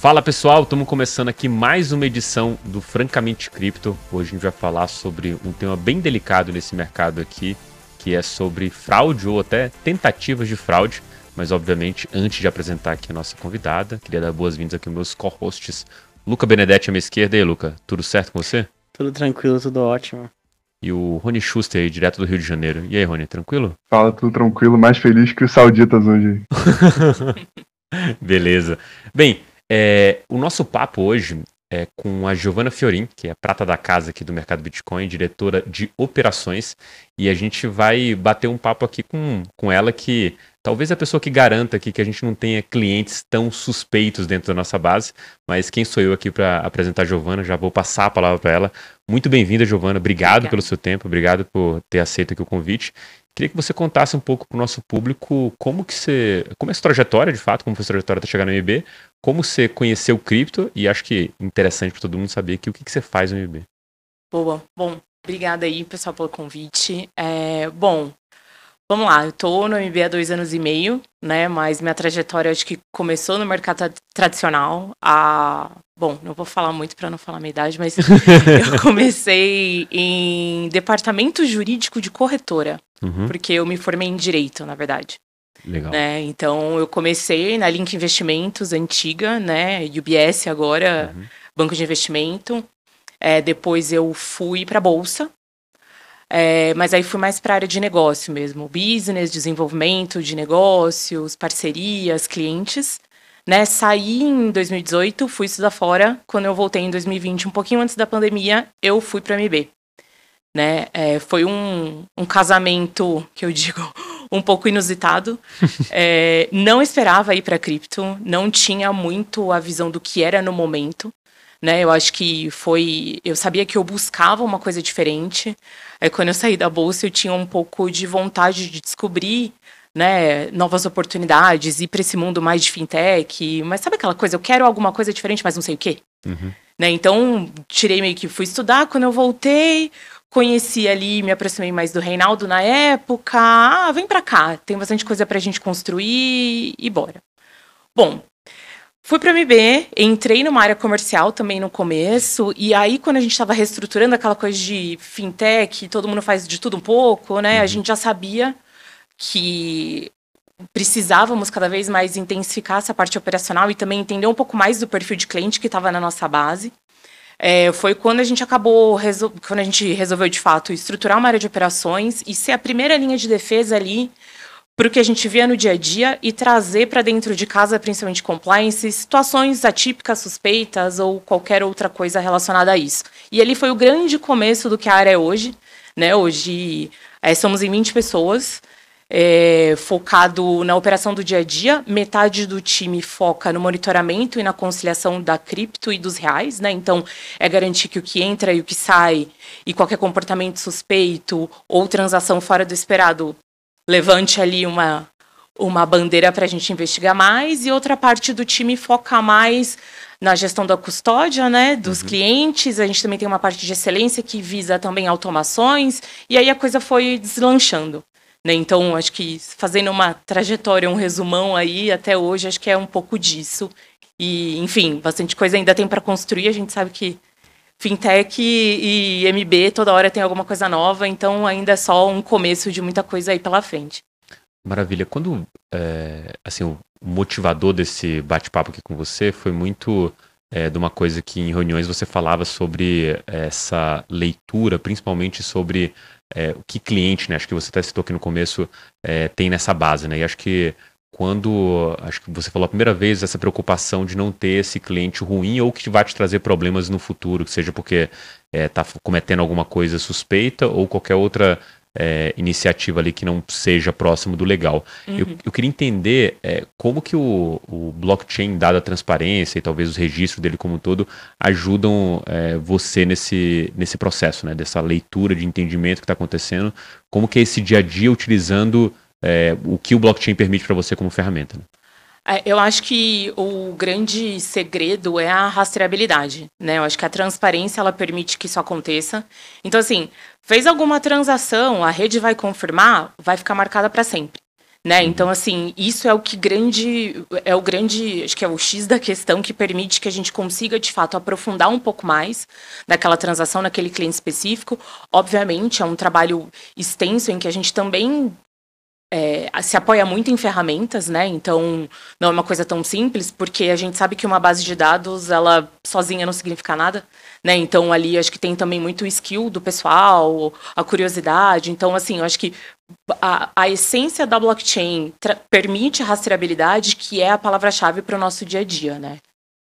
Fala pessoal, estamos começando aqui mais uma edição do Francamente Cripto. Hoje a gente vai falar sobre um tema bem delicado nesse mercado aqui, que é sobre fraude ou até tentativas de fraude. Mas obviamente, antes de apresentar aqui a nossa convidada, queria dar boas-vindas aqui aos meus co-hosts, Luca Benedetti à minha esquerda. E aí, Luca, tudo certo com você? Tudo tranquilo, tudo ótimo. E o Rony Schuster aí, direto do Rio de Janeiro. E aí, Rony, tranquilo? Fala, tudo tranquilo, mais feliz que os sauditas hoje. Beleza. Bem, é, o nosso papo hoje é com a Giovana Fiorin, que é prata da casa aqui do mercado Bitcoin, diretora de operações, e a gente vai bater um papo aqui com, com ela que talvez a pessoa que garanta aqui que a gente não tenha clientes tão suspeitos dentro da nossa base, mas quem sou eu aqui para apresentar a Giovana, já vou passar a palavra para ela. Muito bem-vinda, Giovana, obrigado Obrigada. pelo seu tempo, obrigado por ter aceito aqui o convite. Queria que você contasse um pouco para o nosso público como que você, como é a sua trajetória, de fato, como foi a sua trajetória até chegar no MB, como você conheceu o cripto e acho que interessante para todo mundo saber que o que, que você faz no MB. Boa, bom, obrigada aí, pessoal, pelo convite. É, bom, vamos lá, eu tô no MB há dois anos e meio, né, mas minha trajetória acho que começou no mercado tradicional há Bom, não vou falar muito para não falar a minha idade, mas eu comecei em departamento jurídico de corretora, uhum. porque eu me formei em direito, na verdade. Legal. Né? Então eu comecei na Link Investimentos antiga, né? UBS agora, uhum. banco de investimento. É, depois eu fui para bolsa, é, mas aí fui mais para a área de negócio mesmo, business, desenvolvimento de negócios, parcerias, clientes. Né, saí em 2018, fui estudar fora. Quando eu voltei em 2020, um pouquinho antes da pandemia, eu fui para MB. Né? É, foi um, um casamento que eu digo um pouco inusitado. é, não esperava ir para cripto, não tinha muito a visão do que era no momento. Né, eu acho que foi. Eu sabia que eu buscava uma coisa diferente. Aí, quando eu saí da bolsa, eu tinha um pouco de vontade de descobrir né, novas oportunidades, ir para esse mundo mais de fintech. Mas sabe aquela coisa? Eu quero alguma coisa diferente, mas não sei o quê. Uhum. Né, então, tirei meio que fui estudar. Quando eu voltei, conheci ali, me aproximei mais do Reinaldo na época. Ah, vem para cá, tem bastante coisa para a gente construir e bora. Bom, Fui para MB, entrei numa área comercial também no começo, e aí quando a gente estava reestruturando aquela coisa de fintech, todo mundo faz de tudo um pouco, né? Uhum. A gente já sabia que precisávamos cada vez mais intensificar essa parte operacional e também entender um pouco mais do perfil de cliente que estava na nossa base. É, foi quando a gente acabou, quando a gente resolveu de fato estruturar uma área de operações e ser a primeira linha de defesa ali para o que a gente via no dia a dia e trazer para dentro de casa, principalmente compliance, situações atípicas, suspeitas ou qualquer outra coisa relacionada a isso. E ali foi o grande começo do que a área é hoje. Né? Hoje é, somos em 20 pessoas é, focado na operação do dia a dia, metade do time foca no monitoramento e na conciliação da cripto e dos reais, né? Então, é garantir que o que entra e o que sai e qualquer comportamento suspeito ou transação fora do esperado levante ali uma, uma bandeira para a gente investigar mais, e outra parte do time foca mais na gestão da custódia, né, dos uhum. clientes. A gente também tem uma parte de excelência que visa também automações, e aí a coisa foi deslanchando. Né? Então, acho que fazendo uma trajetória, um resumão aí, até hoje, acho que é um pouco disso. E, enfim, bastante coisa ainda tem para construir. A gente sabe que fintech e, e MB toda hora tem alguma coisa nova, então ainda é só um começo de muita coisa aí pela frente. Maravilha. Quando, é, assim, o motivador desse bate-papo aqui com você foi muito é, de uma coisa que em reuniões você falava sobre essa leitura, principalmente sobre é, que cliente, né? Acho que você até citou aqui no começo, é, tem nessa base, né? E acho que quando, acho que você falou a primeira vez, essa preocupação de não ter esse cliente ruim ou que vai te trazer problemas no futuro, que seja porque está é, cometendo alguma coisa suspeita ou qualquer outra é, iniciativa ali que não seja próximo do legal. Uhum. Eu, eu, queria entender é, como que o, o, blockchain, dada a transparência e talvez os registros dele como um todo, ajudam é, você nesse, nesse processo, né, dessa leitura de entendimento que está acontecendo, como que é esse dia a dia utilizando é, o que o blockchain permite para você como ferramenta. Né? É, eu acho que o grande segredo é a rastreabilidade, né? Eu acho que a transparência ela permite que isso aconteça. Então, assim, fez alguma transação, a rede vai confirmar, vai ficar marcada para sempre. né? Então, assim, isso é o que grande, é o grande, acho que é o X da questão que permite que a gente consiga, de fato, aprofundar um pouco mais naquela transação, naquele cliente específico. Obviamente, é um trabalho extenso em que a gente também é, se apoia muito em ferramentas, né? Então, não é uma coisa tão simples, porque a gente sabe que uma base de dados, ela sozinha não significa nada, né? Então, ali acho que tem também muito o skill do pessoal, a curiosidade. Então, assim, eu acho que a, a essência da blockchain permite rastreabilidade, que é a palavra-chave para o nosso dia a dia, né?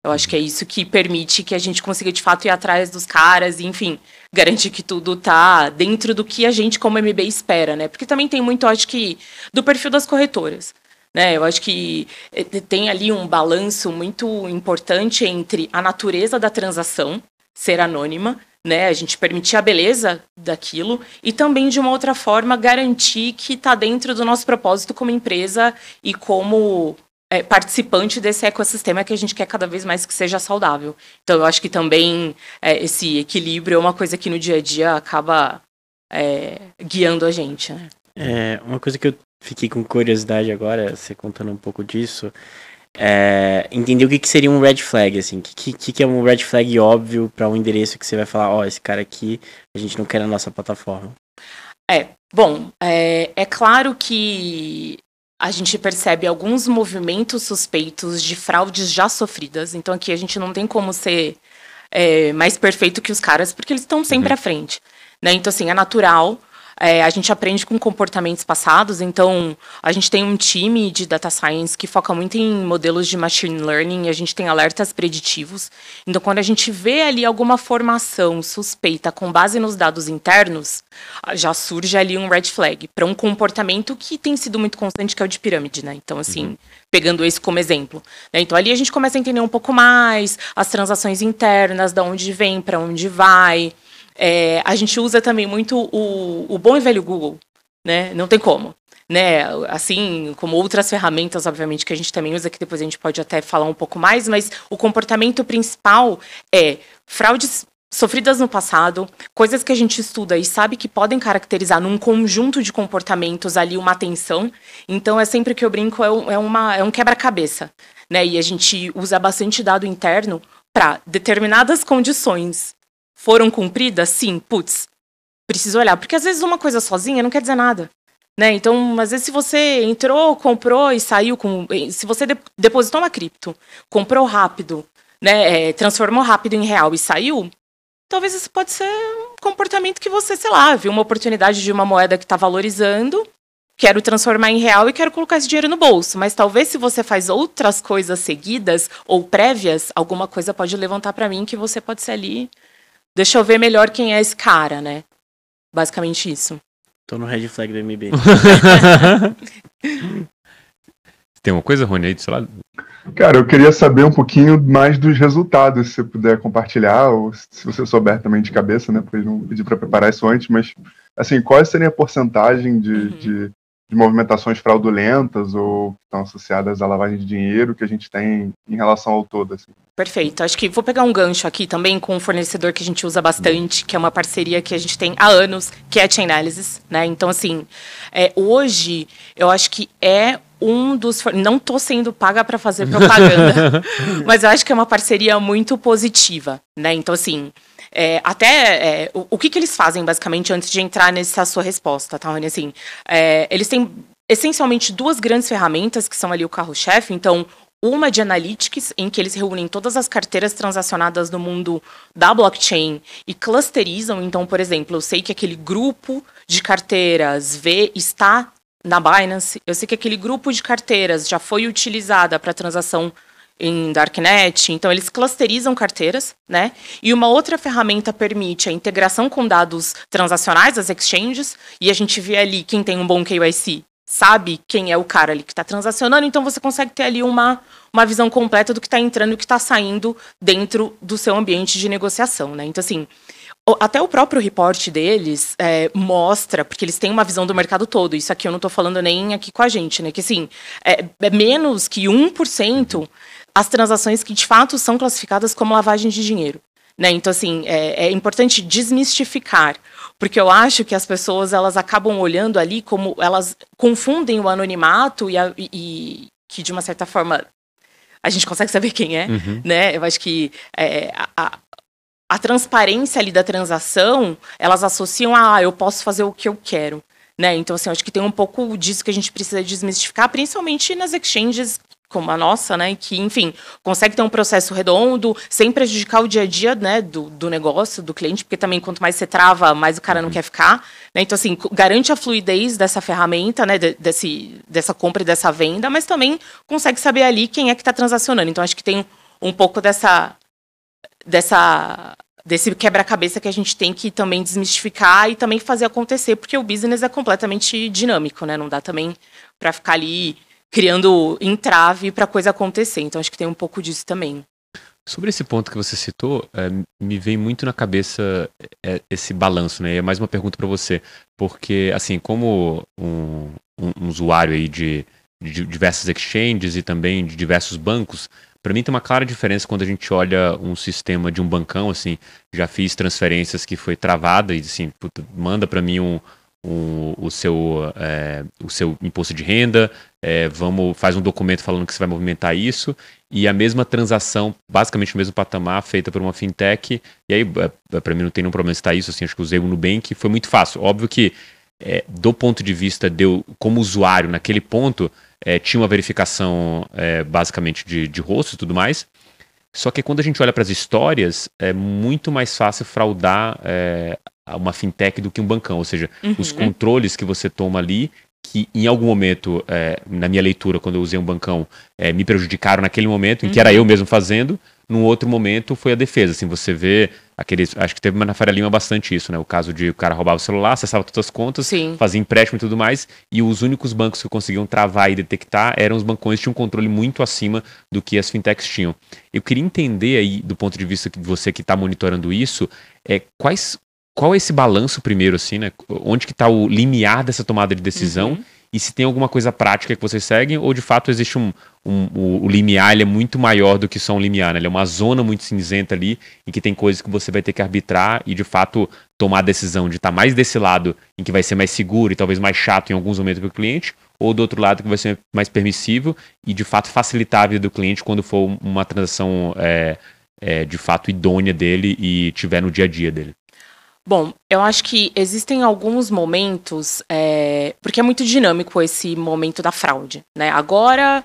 Eu acho que é isso que permite que a gente consiga de fato ir atrás dos caras e, enfim, garantir que tudo tá dentro do que a gente como MB espera, né? Porque também tem muito, acho que, do perfil das corretoras. Né, eu acho que eh, tem ali um balanço muito importante entre a natureza da transação ser anônima, né, a gente permitir a beleza daquilo e também de uma outra forma garantir que está dentro do nosso propósito como empresa e como é, participante desse ecossistema que a gente quer cada vez mais que seja saudável. Então, eu acho que também é, esse equilíbrio é uma coisa que no dia a dia acaba é, guiando a gente. Né? É, uma coisa que eu fiquei com curiosidade agora, você contando um pouco disso, é entender o que, que seria um red flag, assim, o que, que, que é um red flag óbvio para um endereço que você vai falar, ó, oh, esse cara aqui a gente não quer na nossa plataforma. É, bom, é, é claro que a gente percebe alguns movimentos suspeitos de fraudes já sofridas. Então aqui a gente não tem como ser é, mais perfeito que os caras, porque eles estão sempre uhum. à frente. Né? Então, assim, é natural é, a gente aprende com comportamentos passados, então a gente tem um time de data science que foca muito em modelos de machine learning a gente tem alertas preditivos. Então, quando a gente vê ali alguma formação suspeita com base nos dados internos, já surge ali um red flag para um comportamento que tem sido muito constante, que é o de pirâmide, né? Então, assim, uhum. pegando esse como exemplo. Né? Então, ali a gente começa a entender um pouco mais as transações internas, da onde vem, para onde vai. É, a gente usa também muito o, o bom e velho Google, né? Não tem como. Né, assim como outras ferramentas, obviamente, que a gente também usa, que depois a gente pode até falar um pouco mais, mas o comportamento principal é fraudes sofridas no passado, coisas que a gente estuda e sabe que podem caracterizar num conjunto de comportamentos ali uma atenção. Então é sempre que eu brinco, é, um, é, uma, é um quebra-cabeça. Né? E a gente usa bastante dado interno para determinadas condições foram cumpridas? Sim, putz, preciso olhar. Porque às vezes uma coisa sozinha não quer dizer nada. Né? Então, às vezes, se você entrou, comprou e saiu com. Se você de, depositou uma cripto, comprou rápido, né? É, transformou rápido em real e saiu, talvez isso pode ser um comportamento que você, sei lá, viu uma oportunidade de uma moeda que está valorizando, quero transformar em real e quero colocar esse dinheiro no bolso. Mas talvez se você faz outras coisas seguidas ou prévias, alguma coisa pode levantar para mim que você pode ser ali Deixa eu ver melhor quem é esse cara, né? Basicamente isso. Tô no red flag do MB. Tem uma coisa, Rony, aí do seu lado? Cara, eu queria saber um pouquinho mais dos resultados, se você puder compartilhar, ou se você souber também de cabeça, né? Porque não pedi para preparar isso antes, mas assim, qual seria a porcentagem de, uhum. de de movimentações fraudulentas ou que estão associadas à lavagem de dinheiro que a gente tem em relação ao todo. Assim. Perfeito. Acho que vou pegar um gancho aqui também com um fornecedor que a gente usa bastante, que é uma parceria que a gente tem há anos, que é a Chainalysis. Né? Então, assim, é, hoje eu acho que é um dos. Não estou sendo paga para fazer propaganda, mas eu acho que é uma parceria muito positiva. Né? Então, assim. É, até é, o, o que, que eles fazem, basicamente, antes de entrar nessa sua resposta, tá, Rony? Assim, é, eles têm essencialmente duas grandes ferramentas que são ali o carro-chefe. Então, uma de analytics, em que eles reúnem todas as carteiras transacionadas no mundo da blockchain e clusterizam. Então, por exemplo, eu sei que aquele grupo de carteiras V está na Binance, eu sei que aquele grupo de carteiras já foi utilizada para transação em Darknet, então eles clusterizam carteiras, né? E uma outra ferramenta permite a integração com dados transacionais, as exchanges, e a gente vê ali quem tem um bom KYC, sabe quem é o cara ali que está transacionando, então você consegue ter ali uma, uma visão completa do que está entrando e o que está saindo dentro do seu ambiente de negociação, né? Então, assim, até o próprio reporte deles é, mostra, porque eles têm uma visão do mercado todo, isso aqui eu não estou falando nem aqui com a gente, né? Que assim, é, é menos que 1% as transações que de fato são classificadas como lavagem de dinheiro. Né? Então, assim, é, é importante desmistificar porque eu acho que as pessoas elas acabam olhando ali como elas confundem o anonimato e, a, e que de uma certa forma a gente consegue saber quem é, uhum. né? Eu acho que é, a, a transparência ali da transação, elas associam a ah, eu posso fazer o que eu quero. Né? Então, assim, eu acho que tem um pouco disso que a gente precisa desmistificar, principalmente nas exchanges como a nossa, né, que, enfim, consegue ter um processo redondo, sem prejudicar o dia a dia, né, do, do negócio, do cliente, porque também quanto mais você trava, mais o cara não uhum. quer ficar, né, então, assim, garante a fluidez dessa ferramenta, né, de, desse, dessa compra e dessa venda, mas também consegue saber ali quem é que está transacionando, então acho que tem um pouco dessa, dessa desse quebra-cabeça que a gente tem que também desmistificar e também fazer acontecer, porque o business é completamente dinâmico, né? Não dá também para ficar ali criando entrave para a coisa acontecer. Então acho que tem um pouco disso também. Sobre esse ponto que você citou, é, me vem muito na cabeça é, esse balanço, né? E é mais uma pergunta para você, porque assim, como um, um, um usuário aí de, de diversas exchanges e também de diversos bancos, para mim tem uma clara diferença quando a gente olha um sistema de um bancão, assim, já fiz transferências que foi travada e assim, puta, manda para mim um, um, o, seu, é, o seu imposto de renda, é, vamos, faz um documento falando que você vai movimentar isso, e a mesma transação, basicamente o mesmo patamar, feita por uma fintech, e aí, é, para mim não tem nenhum problema estar isso, assim, acho que usei o Nubank, foi muito fácil. Óbvio que, é, do ponto de vista de como usuário, naquele ponto, é, tinha uma verificação é, basicamente de, de rosto e tudo mais. Só que quando a gente olha para as histórias, é muito mais fácil fraudar é, uma fintech do que um bancão. Ou seja, uhum. os controles que você toma ali, que em algum momento, é, na minha leitura, quando eu usei um bancão, é, me prejudicaram naquele momento, em que era uhum. eu mesmo fazendo, num outro momento foi a defesa. Assim, você vê aqueles. Acho que teve na Faria Lima bastante isso, né? O caso de o cara roubava o celular, acessava todas as contas, Sim. fazia empréstimo e tudo mais. E os únicos bancos que conseguiam travar e detectar eram os bancões que tinham um controle muito acima do que as fintechs tinham. Eu queria entender aí, do ponto de vista que você que está monitorando isso, é, quais. Qual é esse balanço primeiro, assim, né? Onde que está o limiar dessa tomada de decisão? Uhum e se tem alguma coisa prática que vocês seguem, ou de fato existe um. um o, o, limiar ele é muito maior do que só um limiar, né? Ele é uma zona muito cinzenta ali, em que tem coisas que você vai ter que arbitrar e de fato tomar a decisão de estar tá mais desse lado, em que vai ser mais seguro e talvez mais chato em alguns momentos para o cliente, ou do outro lado que vai ser mais permissível e de fato facilitar a vida do cliente quando for uma transação é, é, de fato idônea dele e tiver no dia a dia dele. Bom, eu acho que existem alguns momentos, é, porque é muito dinâmico esse momento da fraude, né? Agora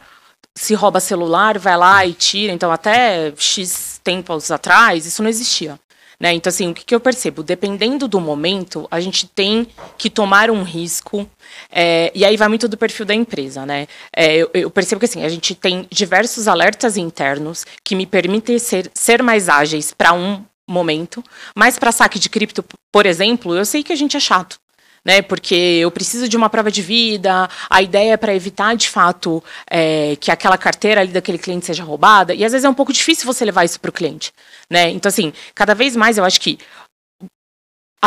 se rouba celular, vai lá e tira, então até X tempos atrás isso não existia. Né? Então, assim, o que, que eu percebo? Dependendo do momento, a gente tem que tomar um risco, é, e aí vai muito do perfil da empresa, né? É, eu, eu, percebo que assim, a gente tem diversos alertas internos que me permitem ser, ser mais ágeis para um momento. Mas para saque de cripto, por exemplo, eu sei que a gente é chato. Né, porque eu preciso de uma prova de vida, a ideia é para evitar de fato é, que aquela carteira ali daquele cliente seja roubada, e às vezes é um pouco difícil você levar isso para o cliente. Né? Então, assim, cada vez mais eu acho que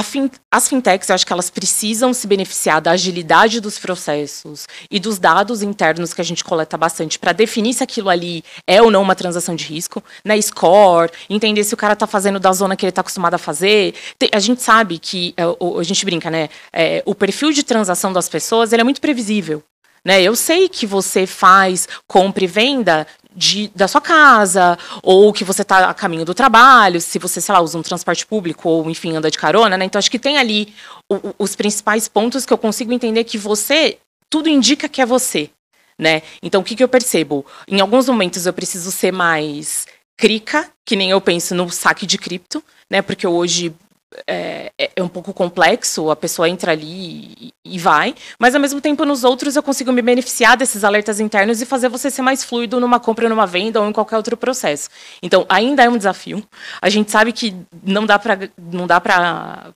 Fin as fintechs, eu acho que elas precisam se beneficiar da agilidade dos processos e dos dados internos que a gente coleta bastante para definir se aquilo ali é ou não uma transação de risco, né? Score, entender se o cara está fazendo da zona que ele está acostumado a fazer. Tem, a gente sabe que, é, a gente brinca, né? É, o perfil de transação das pessoas ele é muito previsível. Né? Eu sei que você faz compra e venda de, da sua casa, ou que você está a caminho do trabalho, se você, sei lá, usa um transporte público, ou enfim, anda de carona, né? Então acho que tem ali o, os principais pontos que eu consigo entender que você, tudo indica que é você. Né? Então o que, que eu percebo? Em alguns momentos eu preciso ser mais crica, que nem eu penso no saque de cripto, né? Porque hoje é, é, é, um pouco complexo, a pessoa entra ali e, e, vai, mas ao mesmo tempo nos outros eu consigo me beneficiar desses alertas internos e fazer você ser mais fluido numa compra, numa venda ou em qualquer outro processo. Então, ainda é um desafio. A gente sabe que não dá para não dá para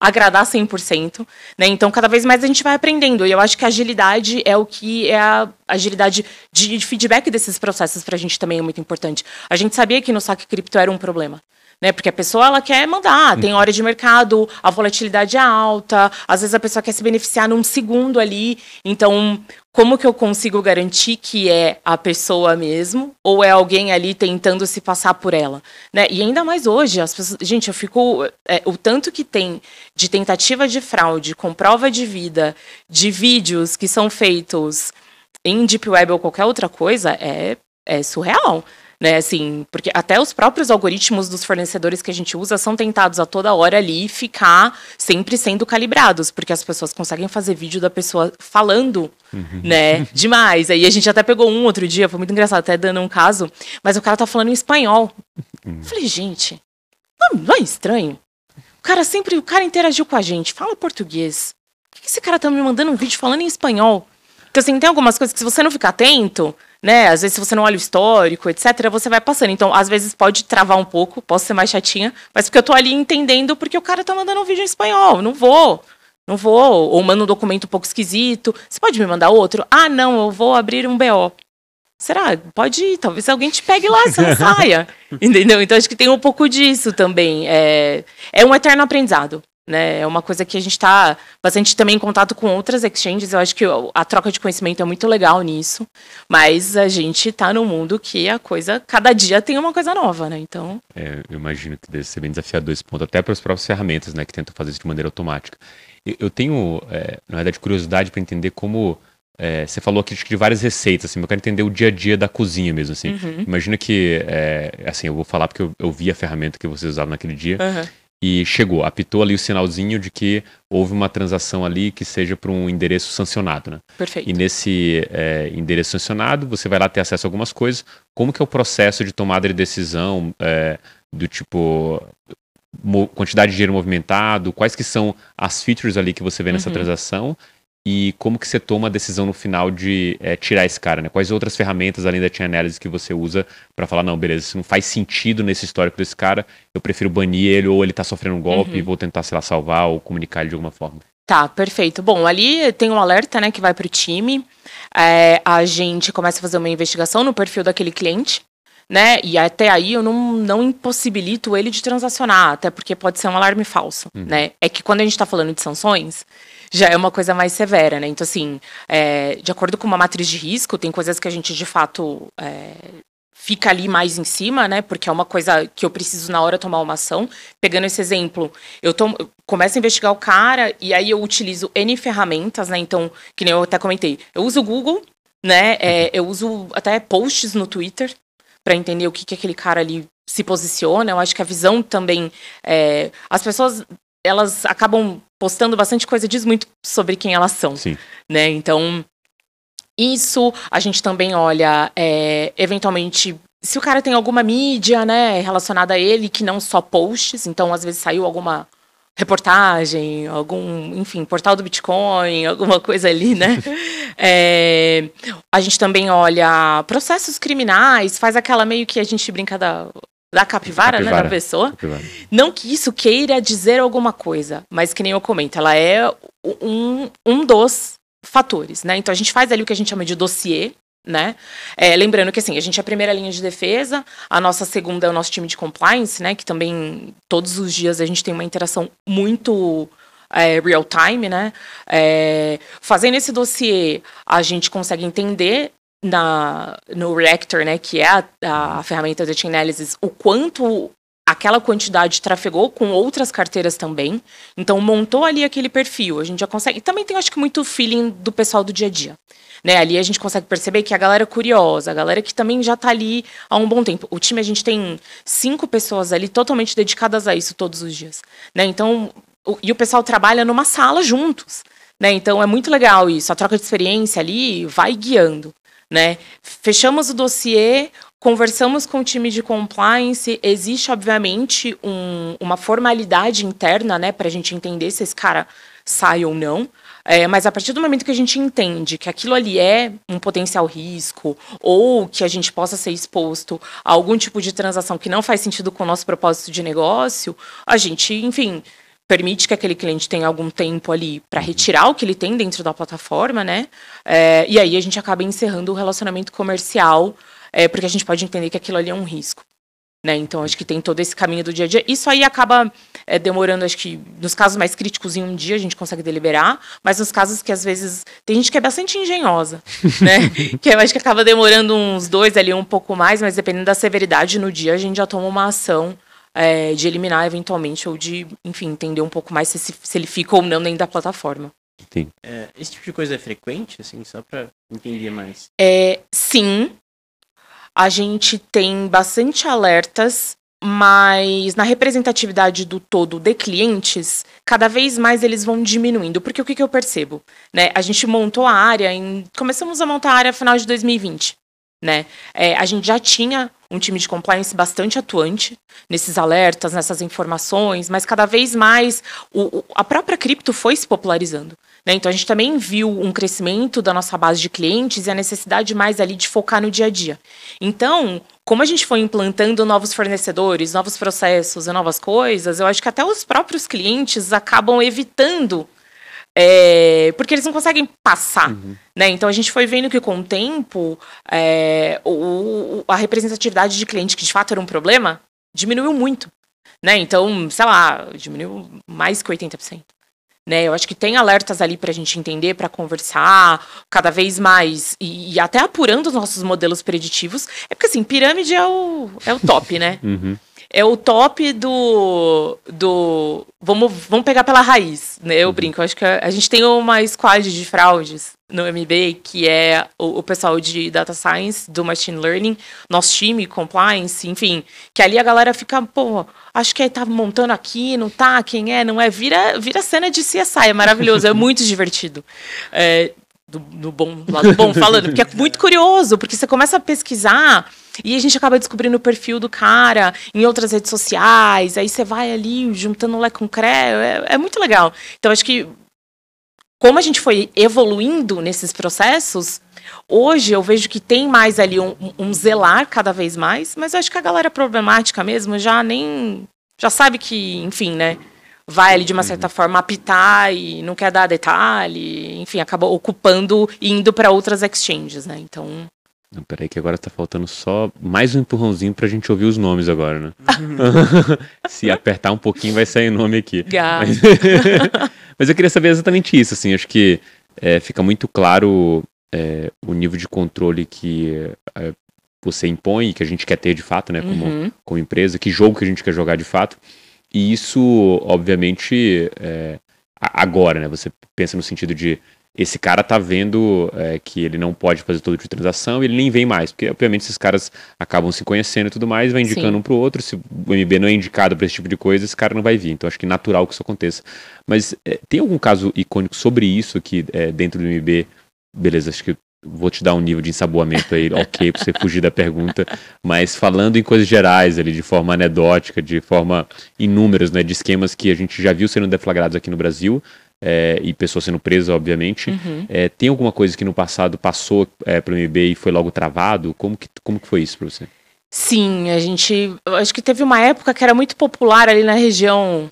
agradar 100%, né? Então, cada vez mais a gente vai aprendendo. E eu acho que a agilidade é o que é a agilidade de feedback desses processos para a gente também é muito importante. A gente sabia que no saque cripto era um problema. Né? Porque a pessoa ela quer mandar, tem hora de mercado, a volatilidade é alta, às vezes a pessoa quer se beneficiar num segundo ali. Então, como que eu consigo garantir que é a pessoa mesmo ou é alguém ali tentando se passar por ela, né? E ainda mais hoje, as pessoas, gente, eu fico é, o tanto que tem de tentativa de fraude com prova de vida, de vídeos que são feitos em deep web ou qualquer outra coisa é é surreal né? Assim, porque até os próprios algoritmos dos fornecedores que a gente usa são tentados a toda hora ali ficar sempre sendo calibrados, porque as pessoas conseguem fazer vídeo da pessoa falando, uhum. né? Demais. Aí a gente até pegou um outro dia, foi muito engraçado, até dando um caso, mas o cara tá falando em espanhol. Uhum. Falei, gente, não é estranho? O cara sempre, o cara interagiu com a gente, fala português. Por que esse cara tá me mandando um vídeo falando em espanhol? Então, assim, tem algumas coisas que se você não ficar atento, né? Às vezes, se você não olha o histórico, etc., você vai passando. Então, às vezes, pode travar um pouco, posso ser mais chatinha, mas porque eu tô ali entendendo porque o cara tá mandando um vídeo em espanhol. Não vou. Não vou. Ou manda um documento um pouco esquisito. Você pode me mandar outro? Ah, não, eu vou abrir um BO. Será? Pode ir. Talvez alguém te pegue lá, você não saia. Entendeu? Então, acho que tem um pouco disso também. É, é um eterno aprendizado. Né? É uma coisa que a gente está bastante também em contato com outras exchanges. Eu acho que a troca de conhecimento é muito legal nisso. Mas a gente está num mundo que a coisa, cada dia tem uma coisa nova, né? Então. É, eu imagino que deve ser bem desafiador esse ponto, até para as próprias ferramentas, né, que tentam fazer isso de maneira automática. Eu, tenho, é, na verdade, curiosidade para entender como. É, você falou aqui de várias receitas, assim, eu quero entender o dia a dia da cozinha mesmo, assim. Uhum. Imagina que, é, assim, eu vou falar porque eu, eu, vi a ferramenta que vocês usavam naquele dia. Uhum e chegou, apitou ali o sinalzinho de que houve uma transação ali que seja para um endereço sancionado, né? Perfeito. E nesse é, endereço sancionado, você vai lá ter acesso a algumas coisas. Como que é o processo de tomada de decisão é, do tipo quantidade de dinheiro movimentado, quais que são as features ali que você vê nessa uhum. transação e como que você toma a decisão no final de é, tirar esse cara, né? Quais outras ferramentas além da chain analysis que você usa para falar, não, beleza, isso não faz sentido nesse histórico desse cara, eu prefiro banir ele ou ele tá sofrendo um golpe uhum. e vou tentar, sei lá, salvar ou comunicar ele de alguma forma. Tá, perfeito. Bom, ali tem um alerta, né, que vai para o time. É, a gente começa a fazer uma investigação no perfil daquele cliente, né? E até aí eu não, não impossibilito ele de transacionar, até porque pode ser um alarme falso, uhum. né? É que quando a gente está falando de sanções, já é uma coisa mais severa, né? Então, assim, é, de acordo com uma matriz de risco, tem coisas que a gente de fato é, fica ali mais em cima, né? Porque é uma coisa que eu preciso na hora tomar uma ação. Pegando esse exemplo, eu, tomo, eu começo a investigar o cara e aí eu utilizo N ferramentas, né? Então, que nem eu até comentei, eu uso o Google, né? É, eu uso até posts no Twitter para entender o que, que aquele cara ali se posiciona. Eu acho que a visão também. É, as pessoas elas acabam postando bastante coisa, diz muito sobre quem elas são. Sim. Né? Então, isso a gente também olha, é, eventualmente, se o cara tem alguma mídia, né, relacionada a ele, que não só posts, então às vezes saiu alguma reportagem, algum, enfim, portal do Bitcoin, alguma coisa ali, né? é, a gente também olha processos criminais, faz aquela meio que a gente brinca da da capivara, capivara, né, da pessoa. Capivara. Não que isso queira dizer alguma coisa, mas que nem eu comento, ela é um, um dos fatores, né? Então a gente faz ali o que a gente chama de dossiê, né? É, lembrando que assim, a gente é a primeira linha de defesa, a nossa segunda é o nosso time de compliance, né? Que também todos os dias a gente tem uma interação muito é, real time, né? É, fazendo esse dossiê, a gente consegue entender na, no Reactor, né, que é a, a ferramenta de Chainalysis, o quanto aquela quantidade trafegou com outras carteiras também. Então, montou ali aquele perfil. A gente já consegue. Também tem, acho que, muito feeling do pessoal do dia a dia. Né? Ali a gente consegue perceber que a galera é curiosa, a galera que também já está ali há um bom tempo. O time, a gente tem cinco pessoas ali totalmente dedicadas a isso todos os dias. Né? Então, o, e o pessoal trabalha numa sala juntos. Né? Então, é muito legal isso. A troca de experiência ali vai guiando né? Fechamos o dossiê, conversamos com o time de compliance. Existe, obviamente, um, uma formalidade interna, né, para a gente entender se esse cara sai ou não. É, mas a partir do momento que a gente entende que aquilo ali é um potencial risco, ou que a gente possa ser exposto a algum tipo de transação que não faz sentido com o nosso propósito de negócio, a gente, enfim, permite que aquele cliente tenha algum tempo ali para uhum. retirar o que ele tem dentro da plataforma, né? É, e aí a gente acaba encerrando o relacionamento comercial, é, porque a gente pode entender que aquilo ali é um risco. Né? Então, acho que tem todo esse caminho do dia a dia. Isso aí acaba é, demorando, acho que nos casos mais críticos, em um dia a gente consegue deliberar, mas nos casos que às vezes tem gente que é bastante engenhosa, né? que eu acho que acaba demorando uns dois ali, um pouco mais, mas dependendo da severidade no dia, a gente já toma uma ação é, de eliminar eventualmente ou de, enfim, entender um pouco mais se, se ele fica ou não dentro da plataforma. Sim. É, esse tipo de coisa é frequente, assim, só para entender mais? É, sim, a gente tem bastante alertas, mas na representatividade do todo de clientes, cada vez mais eles vão diminuindo. Porque o que, que eu percebo? Né? A gente montou a área, em... começamos a montar a área no final de 2020. Né? É, a gente já tinha um time de compliance bastante atuante nesses alertas, nessas informações, mas cada vez mais o, o, a própria cripto foi se popularizando. Né? Então a gente também viu um crescimento da nossa base de clientes e a necessidade mais ali de focar no dia a dia. Então, como a gente foi implantando novos fornecedores, novos processos e novas coisas, eu acho que até os próprios clientes acabam evitando é, porque eles não conseguem passar, uhum. né? Então a gente foi vendo que com o tempo é, o, a representatividade de cliente, que de fato era um problema, diminuiu muito, né? Então, sei lá, diminuiu mais que 80%. Né, eu acho que tem alertas ali para a gente entender, para conversar cada vez mais e, e, até apurando os nossos modelos preditivos. É porque assim, pirâmide é o, é o top, né? Uhum é o top do. do vamos, vamos pegar pela raiz, né? Eu uhum. brinco. Eu acho que a, a, gente tem uma squad de fraudes no MB, que é o, o, pessoal de Data Science, do Machine Learning, nosso time, compliance, enfim. Que ali a galera fica, pô, acho que tá montando aqui, não tá, quem é, não é. Vira, vira cena de CSI, é maravilhoso, é muito divertido. É, do, do bom lado bom falando, porque é muito curioso, porque você começa a pesquisar e a gente acaba descobrindo o perfil do cara em outras redes sociais, aí você vai ali juntando Lé com Cré, é, é muito legal. Então acho que como a gente foi evoluindo nesses processos, hoje eu vejo que tem mais ali um, um zelar cada vez mais, mas eu acho que a galera problemática mesmo já nem já sabe que, enfim, né? vai ali de uma certa forma apitar e não quer dar detalhe, enfim, acaba ocupando e indo para outras exchanges, né? Então. Não, peraí, que agora tá faltando só mais um empurrãozinho pra gente ouvir os nomes agora, né? Se apertar um pouquinho vai sair nome aqui. Mas... Mas, eu queria saber exatamente isso, assim, acho que é, fica muito claro é, o nível de controle que é, você impõe, que a gente quer ter de fato, né, como, uhum. como empresa, que jogo que a gente quer jogar de fato. E isso, obviamente, é, agora, né? Você pensa no sentido de esse cara tá vendo é, que ele não pode fazer todo tipo de transação e ele nem vem mais, porque obviamente esses caras acabam se conhecendo e tudo mais, vai indicando Sim. um pro outro, se o MB não é indicado para esse tipo de coisa, esse cara não vai vir, então acho que é natural que isso aconteça. Mas é, tem algum caso icônico sobre isso que é, dentro do MB, beleza, acho que vou te dar um nível de ensaboamento aí, ok, para você fugir da pergunta, mas falando em coisas gerais ali, de forma anedótica, de forma em números, né, de esquemas que a gente já viu sendo deflagrados aqui no Brasil, é, e pessoas sendo presas, obviamente. Uhum. É, tem alguma coisa que no passado passou é, para o MB e foi logo travado? Como que, como que foi isso para você? Sim, a gente. Acho que teve uma época que era muito popular ali na região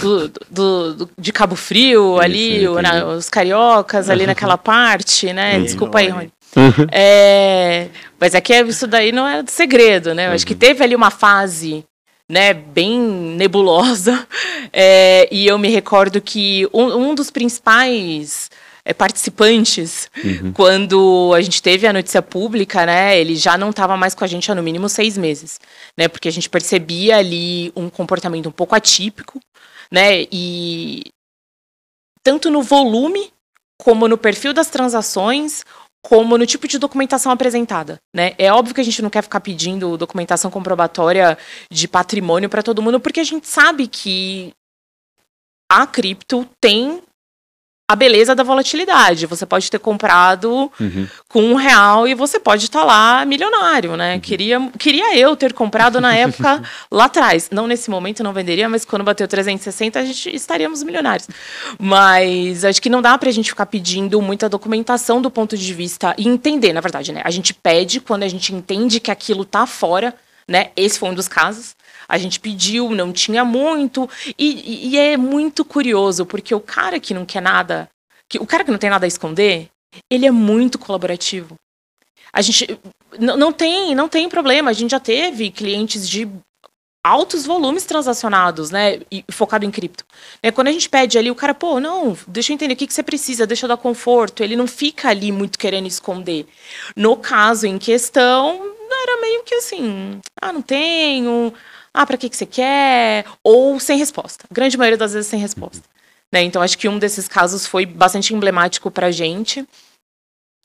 do, do, do, de Cabo Frio, Isso, ali, o, na, os cariocas, ali naquela parte, né? Uhum. Desculpa aí, Rony. Uhum. É, mas é que isso daí não é segredo, né? Eu acho que uhum. teve ali uma fase né, bem nebulosa. É, e eu me recordo que um, um dos principais é, participantes, uhum. quando a gente teve a notícia pública, né, ele já não estava mais com a gente há no mínimo seis meses, né, porque a gente percebia ali um comportamento um pouco atípico, né, e tanto no volume como no perfil das transações, como no tipo de documentação apresentada, né? É óbvio que a gente não quer ficar pedindo documentação comprobatória de patrimônio para todo mundo, porque a gente sabe que a cripto tem a beleza da volatilidade. Você pode ter comprado uhum. com um real e você pode estar tá lá milionário, né? Uhum. Queria, queria eu ter comprado na época lá atrás. Não nesse momento, não venderia, mas quando bateu 360 a gente estaríamos milionários. Mas acho que não dá para a gente ficar pedindo muita documentação do ponto de vista e entender, na verdade, né? A gente pede quando a gente entende que aquilo tá fora, né? Esse foi um dos casos a gente pediu, não tinha muito. E, e, é muito curioso, porque o cara que não quer nada, que, o cara que não tem nada a esconder, ele é muito colaborativo. A gente. não, tem, não tem problema. A gente já teve clientes de altos volumes transacionados, né? E focado em cripto. É, quando a gente pede ali, o cara, pô, não, deixa eu entender o que, que você precisa, deixa eu dar conforto. Ele não fica ali muito querendo esconder. No caso em questão, era meio que assim, ah, não tenho, ah, para que, que você quer? Ou sem resposta. A grande maioria das vezes sem resposta. Né? Então, acho que um desses casos foi bastante emblemático para a gente.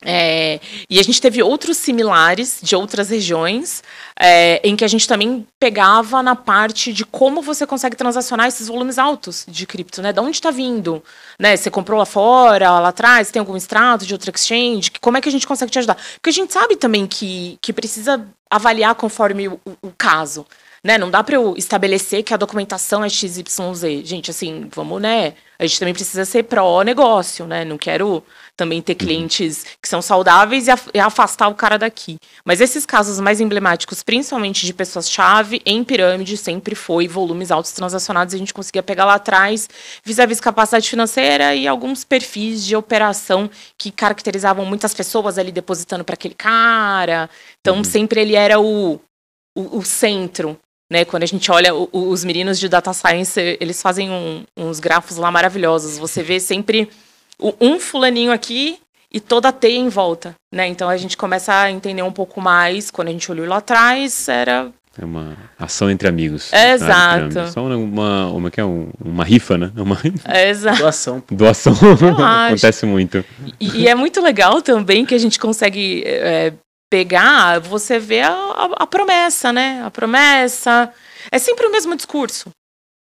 É, e a gente teve outros similares de outras regiões, é, em que a gente também pegava na parte de como você consegue transacionar esses volumes altos de cripto, né? De onde está vindo? Né? Você comprou lá fora, lá atrás, tem algum extrato de outra exchange? Como é que a gente consegue te ajudar? Porque a gente sabe também que, que precisa avaliar conforme o, o caso. Né? Não dá para eu estabelecer que a documentação é XYZ. Gente, assim, vamos, né? A gente também precisa ser pró-negócio, né? Não quero também ter uhum. clientes que são saudáveis e, afastar o cara daqui. Mas esses casos mais emblemáticos, principalmente de pessoas-chave em pirâmide, sempre foi volumes altos transacionados. A gente conseguia pegar lá atrás, vis-à-vis -vis capacidade financeira e alguns perfis de operação que caracterizavam muitas pessoas ali depositando para aquele cara. Então, uhum. sempre ele era o, o, o centro né, quando a gente olha o, os meninos de data science, eles fazem um, uns grafos lá maravilhosos. Você vê sempre um fulaninho aqui e toda a teia em volta, né? Então a gente começa a entender um pouco mais. Quando a gente olhou lá atrás, era é uma ação entre amigos. É, exato. Só uma, uma, que é uma rifa, né? Uma... É, exato. Doação. Doação. Acontece muito. E, e, é muito legal também que a gente consegue é, pegar, você vê a, a, a, promessa, né? A promessa. É sempre o mesmo discurso.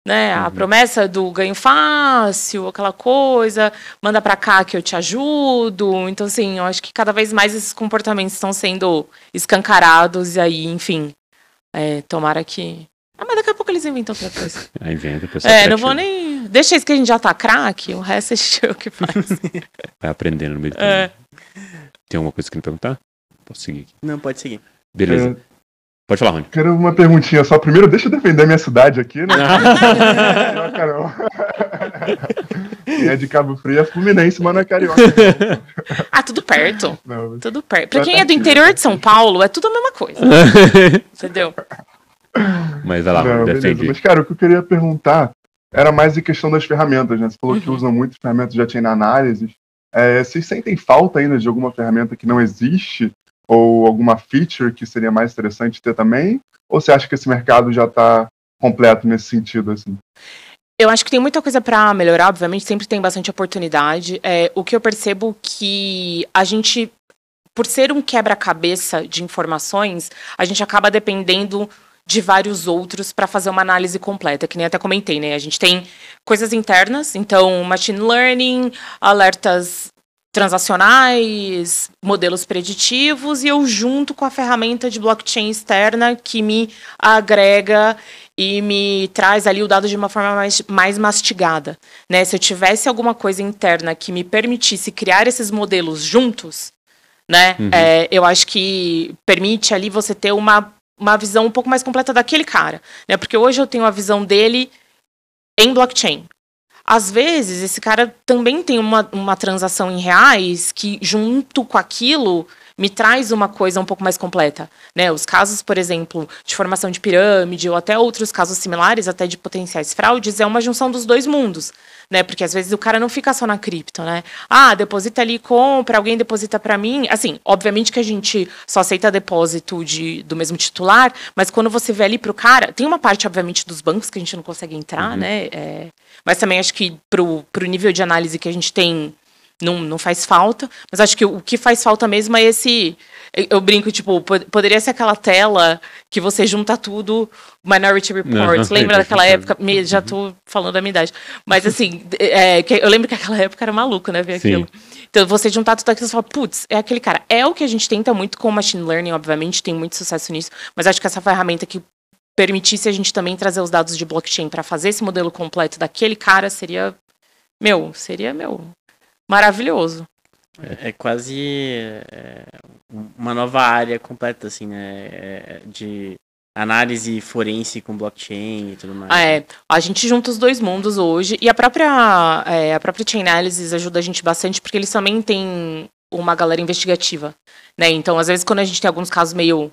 Né? Uhum. A promessa do ganho fácil, aquela coisa, manda para cá que eu te ajudo. Então, assim, eu acho que cada vez mais esses comportamentos estão sendo escancarados, e aí, enfim, é, tomara que. Ah, mas daqui a pouco eles inventam outra coisa. Ah, inventa, pessoal. É, não vou nem. Deixa isso que a gente já tá craque, o resto é o que faz. Vai aprendendo no meio do é. Tem alguma coisa que me perguntar? Posso seguir aqui? Não, pode seguir. Beleza. É... Pode falar, Rony. Quero uma perguntinha só. Primeiro, deixa eu defender minha cidade aqui, né? não, caramba. Quem é de Cabo Frio é Fluminense, mas não é carioca. ah, tudo perto. Não, tudo perto. Pra quem é do interior de São Paulo, é tudo a mesma coisa. Entendeu? Mas vai lá, não, defende. Mas, cara, o que eu queria perguntar era mais em questão das ferramentas, né? Você falou uhum. que usam muitas ferramentas já tinha análise. É, vocês sentem falta ainda de alguma ferramenta que não existe? Ou alguma feature que seria mais interessante ter também? Ou você acha que esse mercado já está completo nesse sentido? Assim? Eu acho que tem muita coisa para melhorar, obviamente, sempre tem bastante oportunidade. É, o que eu percebo que a gente, por ser um quebra-cabeça de informações, a gente acaba dependendo de vários outros para fazer uma análise completa, que nem até comentei, né? A gente tem coisas internas, então machine learning, alertas transacionais, modelos preditivos e eu junto com a ferramenta de blockchain externa que me agrega e me traz ali o dado de uma forma mais, mais mastigada, né? Se eu tivesse alguma coisa interna que me permitisse criar esses modelos juntos, né? Uhum. É, eu acho que permite ali você ter uma uma visão um pouco mais completa daquele cara, né? Porque hoje eu tenho a visão dele em blockchain. Às vezes, esse cara também tem uma, uma transação em reais que, junto com aquilo, me traz uma coisa um pouco mais completa. Né? Os casos, por exemplo, de formação de pirâmide, ou até outros casos similares, até de potenciais fraudes, é uma junção dos dois mundos né? Porque às vezes o cara não fica só na cripto, né? Ah, deposita ali, compra, alguém deposita para mim. Assim, obviamente que a gente só aceita depósito de, do mesmo titular, mas quando você vê ali pro cara, tem uma parte, obviamente, dos bancos que a gente não consegue entrar, uhum. né? É, mas também acho que pro, pro nível de análise que a gente tem, não, não faz falta. Mas acho que o que faz falta mesmo é esse eu brinco, tipo, poderia ser aquela tela que você junta tudo, Minority Report. Lembra daquela época? Me, já tô falando da minha idade. Mas assim, é, eu lembro que aquela época era maluco, né? Ver aquilo. Então, você juntar tudo aquilo e fala, putz, é aquele cara. É o que a gente tenta muito com o machine learning, obviamente, tem muito sucesso nisso, mas acho que essa ferramenta que permitisse a gente também trazer os dados de blockchain para fazer esse modelo completo daquele cara seria, meu, seria, meu, maravilhoso. É, é quase é, uma nova área completa, assim, né? É, de análise forense com blockchain e tudo mais. Ah, é, a gente junta os dois mundos hoje e a própria é, a própria Chain Analysis ajuda a gente bastante porque eles também têm uma galera investigativa, né? Então, às vezes, quando a gente tem alguns casos meio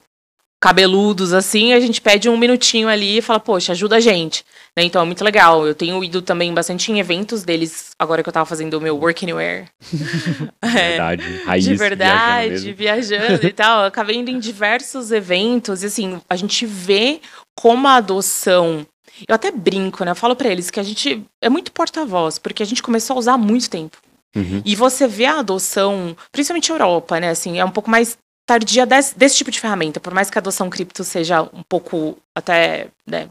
cabeludos assim, a gente pede um minutinho ali e fala, poxa, ajuda a gente. Né? Então é muito legal. Eu tenho ido também bastante em eventos deles, agora que eu tava fazendo o meu Work Anywhere. verdade. É, Raiz, de verdade, viajando, viajando e tal. Eu acabei indo em diversos eventos, e assim, a gente vê como a adoção. Eu até brinco, né? Eu falo para eles que a gente é muito porta-voz, porque a gente começou a usar há muito tempo. Uhum. E você vê a adoção, principalmente na Europa, né? Assim, é um pouco mais tardia desse, desse tipo de ferramenta, por mais que a adoção cripto seja um pouco até né,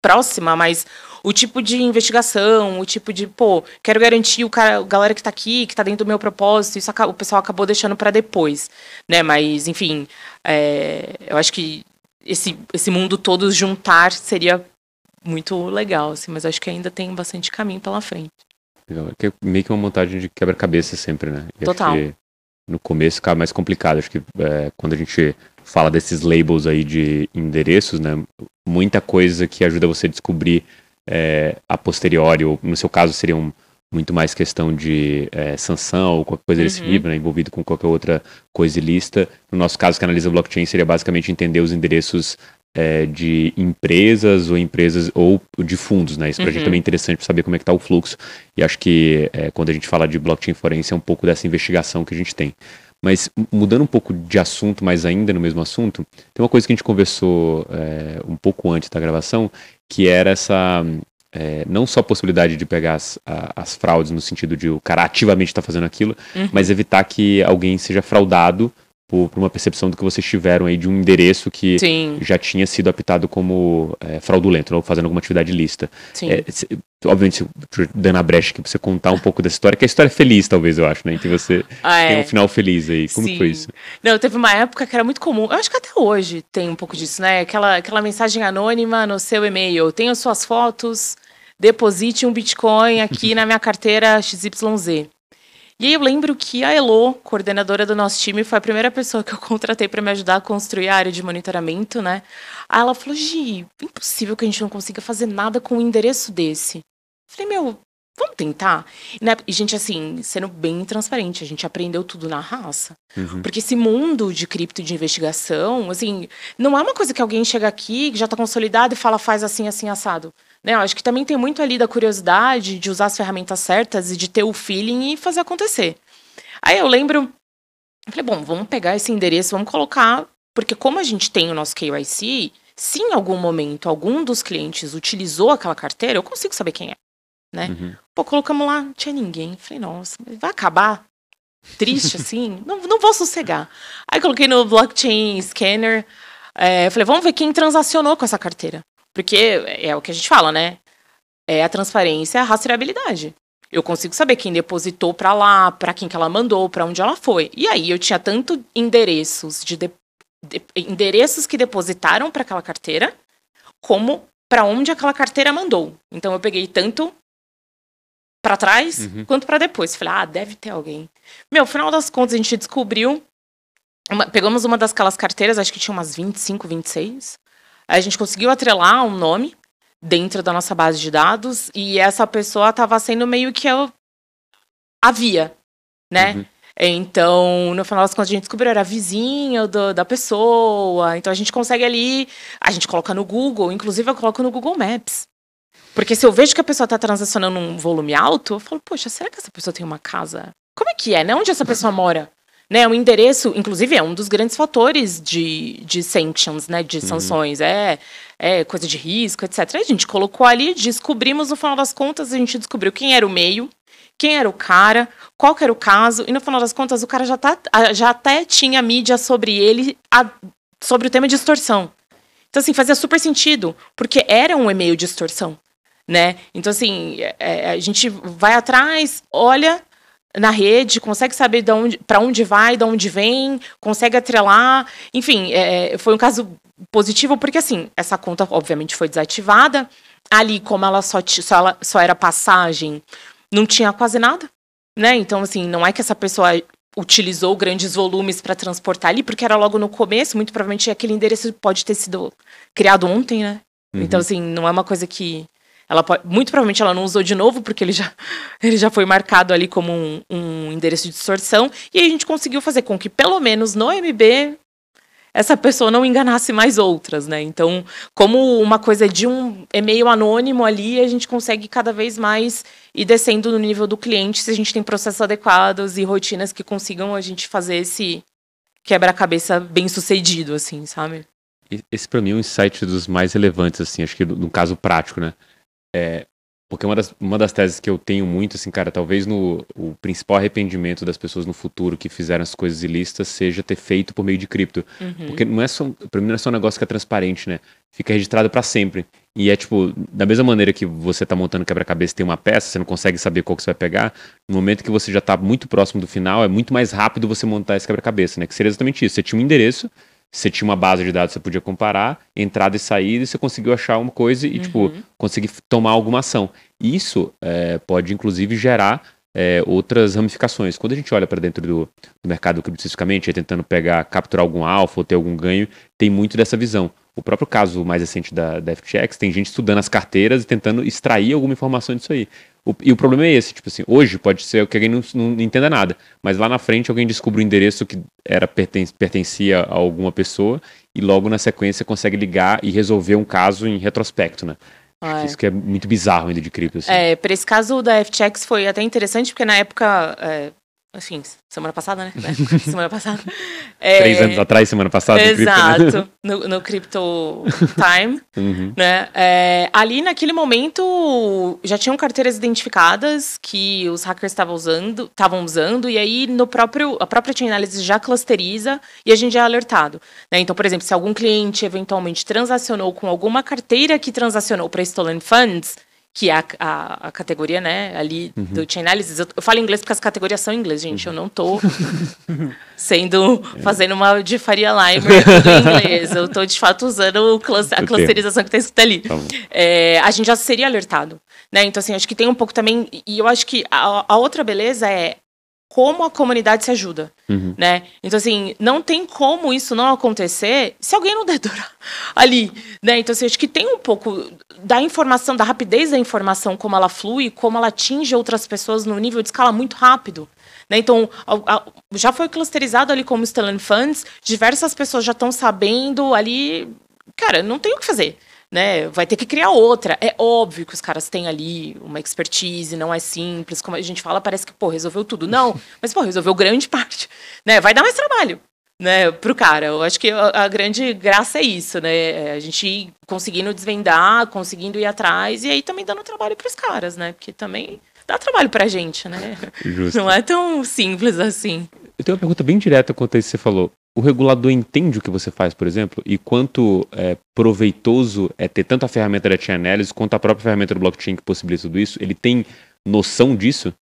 próxima, mas o tipo de investigação, o tipo de, pô, quero garantir o cara, a galera que tá aqui, que tá dentro do meu propósito, isso o pessoal acabou deixando para depois, né? Mas, enfim, é, eu acho que esse, esse mundo todo juntar seria muito legal, assim, mas acho que ainda tem bastante caminho pela frente. Legal. É meio que uma montagem de quebra-cabeça sempre, né? E Total no começo fica mais complicado. Acho que é, quando a gente fala desses labels aí de endereços, né, muita coisa que ajuda você a descobrir é, a posteriori, ou no seu caso seria um, muito mais questão de é, sanção ou qualquer coisa desse uhum. tipo, né, envolvido com qualquer outra coisa ilícita. No nosso caso, que analisa blockchain, seria basicamente entender os endereços é, de empresas ou empresas ou de fundos, né? Isso para a uhum. gente também é interessante para saber como é que está o fluxo. E acho que é, quando a gente fala de blockchain forense é um pouco dessa investigação que a gente tem. Mas mudando um pouco de assunto, mas ainda no mesmo assunto, tem uma coisa que a gente conversou é, um pouco antes da gravação, que era essa é, não só a possibilidade de pegar as, a, as fraudes no sentido de o cara ativamente estar tá fazendo aquilo, uhum. mas evitar que alguém seja fraudado por, por, uma percepção do que vocês tiveram aí de um endereço que Sim. já tinha sido apitado como é, fraudulento, ou fazendo alguma atividade ilícita. É, obviamente, dando a brecha aqui pra você contar um pouco dessa história, que a história é feliz, talvez, eu acho, né? Que você ah, é. tem um final feliz aí. Como Sim. foi isso? Não, teve uma época que era muito comum, eu acho que até hoje tem um pouco disso, né? Aquela, aquela mensagem anônima no seu e-mail, tenho suas fotos, deposite um Bitcoin aqui na minha carteira XYZ. E aí eu lembro que a Elo, coordenadora do nosso time, foi a primeira pessoa que eu contratei para me ajudar a construir a área de monitoramento, né? Aí ela falou: Gi, impossível que a gente não consiga fazer nada com um endereço desse. Eu falei, meu, vamos tentar? E, né, gente, assim, sendo bem transparente, a gente aprendeu tudo na raça. Uhum. Porque esse mundo de cripto de investigação, assim, não é uma coisa que alguém chega aqui, que já está consolidado e fala, faz assim, assim, assado. Né? Eu acho que também tem muito ali da curiosidade de usar as ferramentas certas e de ter o feeling e fazer acontecer. Aí eu lembro, eu falei, bom, vamos pegar esse endereço, vamos colocar, porque como a gente tem o nosso KYC, se em algum momento algum dos clientes utilizou aquela carteira, eu consigo saber quem é. Né? Uhum. Pô, colocamos lá, não tinha ninguém. Falei, nossa, vai acabar? Triste assim? não, não vou sossegar. Aí coloquei no blockchain scanner. É, falei, vamos ver quem transacionou com essa carteira. Porque é o que a gente fala, né? É a transparência, a rastreabilidade. Eu consigo saber quem depositou para lá, para quem que ela mandou, para onde ela foi. E aí eu tinha tanto endereços de, de, de endereços que depositaram para aquela carteira, como para onde aquela carteira mandou. Então eu peguei tanto para trás uhum. quanto para depois. Falei, ah, deve ter alguém. Meu, no final das contas a gente descobriu, uma, pegamos uma das aquelas carteiras, acho que tinha umas 25, 26. A gente conseguiu atrelar um nome dentro da nossa base de dados e essa pessoa estava sendo meio que a, a via, né? Uhum. Então, no final das contas, a gente descobriu era vizinho do, da pessoa. Então, a gente consegue ali. A gente coloca no Google, inclusive eu coloco no Google Maps. Porque se eu vejo que a pessoa está transacionando um volume alto, eu falo, poxa, será que essa pessoa tem uma casa? Como é que é, né? Onde essa pessoa mora? Né, o endereço, inclusive, é um dos grandes fatores de, de sanctions, né, de uhum. sanções. Uhum. É, é coisa de risco, etc. A gente colocou ali, descobrimos, no final das contas, a gente descobriu quem era o meio, quem era o cara, qual era o caso, e no final das contas, o cara já, tá, já até tinha mídia sobre ele, a, sobre o tema de extorsão. Então, assim, fazia super sentido, porque era um e-mail de extorsão, né? Então, assim, é, a gente vai atrás, olha, na rede, consegue saber para onde vai, de onde vem, consegue atrelar. Enfim, é, foi um caso positivo porque assim essa conta obviamente foi desativada. Ali, como ela só, só, ela, só era passagem, não tinha quase nada, né? Então assim, não é que essa pessoa utilizou grandes volumes para transportar ali, porque era logo no começo, muito provavelmente aquele endereço pode ter sido criado ontem, né? Uhum. Então assim, não é uma coisa que ela pode, muito provavelmente ela não usou de novo, porque ele já, ele já foi marcado ali como um, um endereço de distorção. E a gente conseguiu fazer com que, pelo menos no MB, essa pessoa não enganasse mais outras, né? Então, como uma coisa de um e-mail anônimo ali, a gente consegue cada vez mais ir descendo no nível do cliente se a gente tem processos adequados e rotinas que consigam a gente fazer esse quebra-cabeça bem sucedido, assim, sabe? Esse para mim é um insight dos mais relevantes, assim, acho que no caso prático, né? É, porque uma das, uma das teses que eu tenho muito, assim, cara, talvez no, o principal arrependimento das pessoas no futuro que fizeram as coisas ilícitas seja ter feito por meio de cripto. Uhum. Porque não é só, pra mim não é só um negócio que é transparente, né? Fica registrado para sempre. E é tipo, da mesma maneira que você tá montando quebra-cabeça e tem uma peça, você não consegue saber qual que você vai pegar, no momento que você já tá muito próximo do final, é muito mais rápido você montar esse quebra-cabeça, né? Que seria exatamente isso. Você tinha um endereço, você tinha uma base de dados que você podia comparar, entrada e saída, e você conseguiu achar uma coisa e, tipo, uhum. tipo, conseguir tomar alguma ação. Isso é, pode, inclusive, gerar é, outras ramificações. Quando a gente olha para dentro do, do mercado cripto especificamente, é tentando pegar, capturar algum alfa ou ter algum ganho, tem muito dessa visão. O próprio caso mais recente da, da FTX, tem gente estudando as carteiras e tentando extrair alguma informação disso aí. O, e o problema é esse, tipo assim, hoje pode ser que alguém não, não entenda nada, mas lá na frente alguém descobre o um endereço que era perten pertencia a alguma pessoa e logo na sequência consegue ligar e resolver um caso em retrospecto, né? Ah, é. Isso que é muito bizarro ainda de cripto. Assim. É, para esse caso da FTX foi até interessante, porque na época é, enfim, semana passada, né? semana passada. É, Três anos atrás, semana passada. Exato, cripto, né? no, no Crypto Time. uhum. né? É, ali, naquele momento, já tinham carteiras identificadas que os hackers estavam usando, estavam usando, e aí no próprio, a própria Chain Analysis já clusteriza e a gente já é alertado. Né? Então, por exemplo, se algum cliente eventualmente transacionou com alguma carteira que transacionou para Stolen Funds, que é a, a, a, categoria, né, ali uhum. do Chain Analysis. Eu, eu, falo inglês porque as categorias são em inglês, gente. Uhum. Eu não tô sendo, é. fazendo uma de Faria Limer em inglês. Eu tô, de fato, usando a clusterização que tá escrita ali. Tá é, a gente já seria alertado, né? Então, assim, acho que tem um pouco também... E eu acho que a, a outra beleza é como a comunidade se ajuda, uhum. né? Então, assim, não tem como isso não acontecer se alguém não dedurar ali, né? Então, assim, acho que tem um pouco da informação, da rapidez da informação, como ela flui, como ela atinge outras pessoas no nível de escala muito rápido. Né? Então, a, a, já foi clusterizado ali como Stellan Funds, diversas pessoas já estão sabendo ali, cara, não tem o que fazer né? Vai ter que criar outra. É óbvio que os caras têm ali uma expertise, não é simples, como a gente fala, parece que, pô, resolveu tudo. Não, mas, pô, resolveu grande parte, né? Vai dar mais trabalho, né, pro cara. Eu acho que a, a grande graça é isso, né? É a gente conseguindo desvendar, conseguindo ir atrás e aí também dando trabalho pros caras, né? Porque também dá trabalho pra gente, né? Justo. Não é tão simples assim. Eu tenho uma pergunta bem direta quanto a isso que você falou o regulador entende o que você faz, por exemplo, e quanto é, proveitoso é ter tanto a ferramenta da Chain Analysis quanto a própria ferramenta do blockchain que possibilita tudo isso? Ele tem noção disso?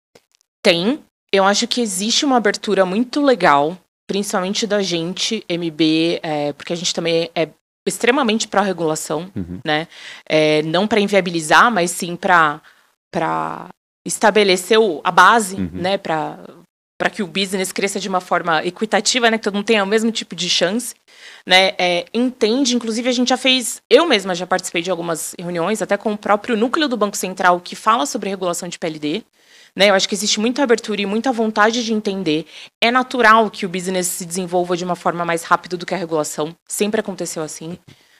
Tem. Eu acho que existe uma abertura muito legal, principalmente da gente, MB, é, porque a gente também é extremamente para a regulação, uhum. né? É, não para inviabilizar, mas sim para estabelecer o, a base, uhum. né? Para para que o business cresça de uma forma equitativa, né, que todo mundo tenha o mesmo tipo de chance, né, é, entende, inclusive a gente já fez, eu mesma já participei de algumas reuniões, até com o próprio núcleo do Banco Central que fala sobre regulação de PLD, né, eu acho que existe muita abertura e muita vontade de entender, é natural que o business se desenvolva de uma forma mais rápida do que a regulação, sempre aconteceu assim,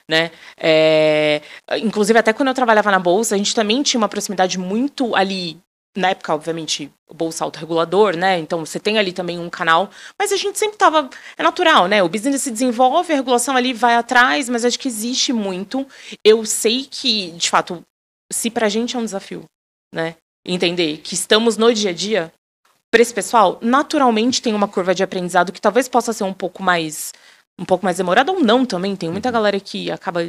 né? É, inclusive, até quando eu trabalhava na Bolsa, a gente também tinha uma proximidade muito ali na época, obviamente, o bolsa autorregulador, né? Então você tem ali também um canal, mas a gente sempre tava. É natural, né? O business se desenvolve, a regulação ali vai atrás, mas acho que existe muito. Eu sei que, de fato, se pra gente é um desafio, né? Entender que estamos no dia a dia, para esse pessoal, naturalmente tem uma curva de aprendizado que talvez possa ser um pouco mais. Um pouco mais demorada ou não também. Tem muita uhum. galera que acaba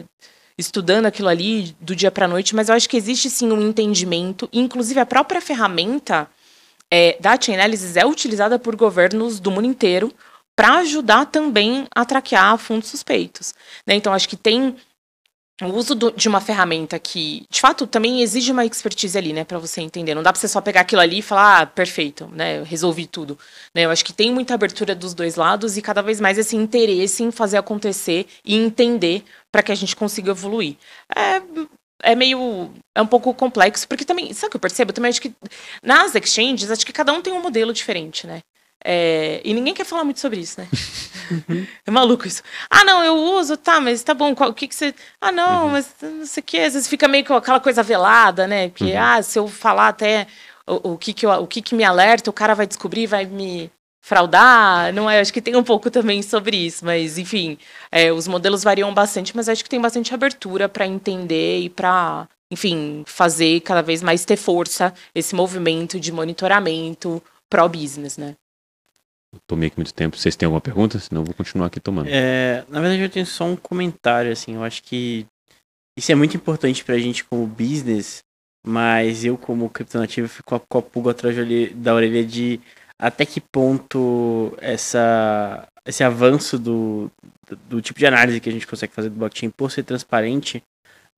estudando aquilo ali do dia para noite, mas eu acho que existe sim um entendimento, inclusive a própria ferramenta é, da Chainalysis é utilizada por governos do mundo inteiro para ajudar também a traquear fundos suspeitos. Né? Então, acho que tem o uso do, de uma ferramenta que, de fato, também exige uma expertise ali, né, para você entender. Não dá para você só pegar aquilo ali e falar, ah, perfeito, né, resolvi tudo. Né, eu acho que tem muita abertura dos dois lados e cada vez mais esse interesse em fazer acontecer e entender para que a gente consiga evoluir. É, é meio. É um pouco complexo, porque também. Sabe o que eu percebo? Eu também acho que nas exchanges, acho que cada um tem um modelo diferente, né? É, e ninguém quer falar muito sobre isso, né? Uhum. É maluco isso. Ah, não, eu uso, tá, mas tá bom. Qual, o que, que você. Ah, não, uhum. mas não sei o que. Às vezes fica meio com aquela coisa velada, né? Porque, uhum. ah, se eu falar até o, o, que, que, eu, o que, que me alerta, o cara vai descobrir, vai me fraudar. Não é? Acho que tem um pouco também sobre isso, mas enfim, é, os modelos variam bastante, mas acho que tem bastante abertura para entender e para enfim, fazer cada vez mais ter força esse movimento de monitoramento pró-business, né? Tomei aqui muito tempo. Vocês têm alguma pergunta? Senão eu vou continuar aqui tomando. É, na verdade, eu tenho só um comentário, assim. Eu acho que isso é muito importante pra gente como business, mas eu, como criptonativo, fico com a pulga atrás da orelha de até que ponto essa, esse avanço do, do, do tipo de análise que a gente consegue fazer do blockchain por ser transparente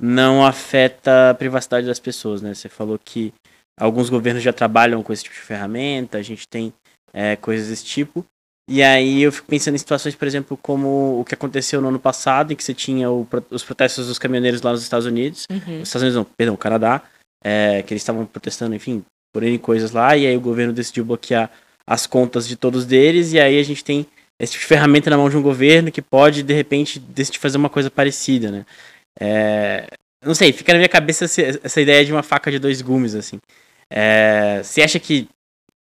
não afeta a privacidade das pessoas, né? Você falou que alguns governos já trabalham com esse tipo de ferramenta, a gente tem é, coisas desse tipo. E aí eu fico pensando em situações, por exemplo, como o que aconteceu no ano passado, em que você tinha o, os protestos dos caminhoneiros lá nos Estados Unidos. Uhum. Estados Unidos não, perdão, Canadá. É, que eles estavam protestando, enfim, por N coisas lá. E aí o governo decidiu bloquear as contas de todos deles. E aí a gente tem esse tipo de ferramenta na mão de um governo que pode, de repente, decidir fazer uma coisa parecida, né? É, não sei, fica na minha cabeça essa, ideia de uma faca de dois gumes, assim. É, você acha que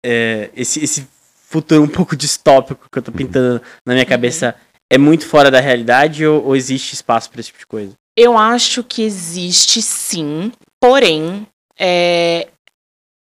é, esse, esse futuro um pouco distópico que eu tô pintando na minha cabeça é muito fora da realidade ou, ou existe espaço para esse tipo de coisa? Eu acho que existe sim, porém, é,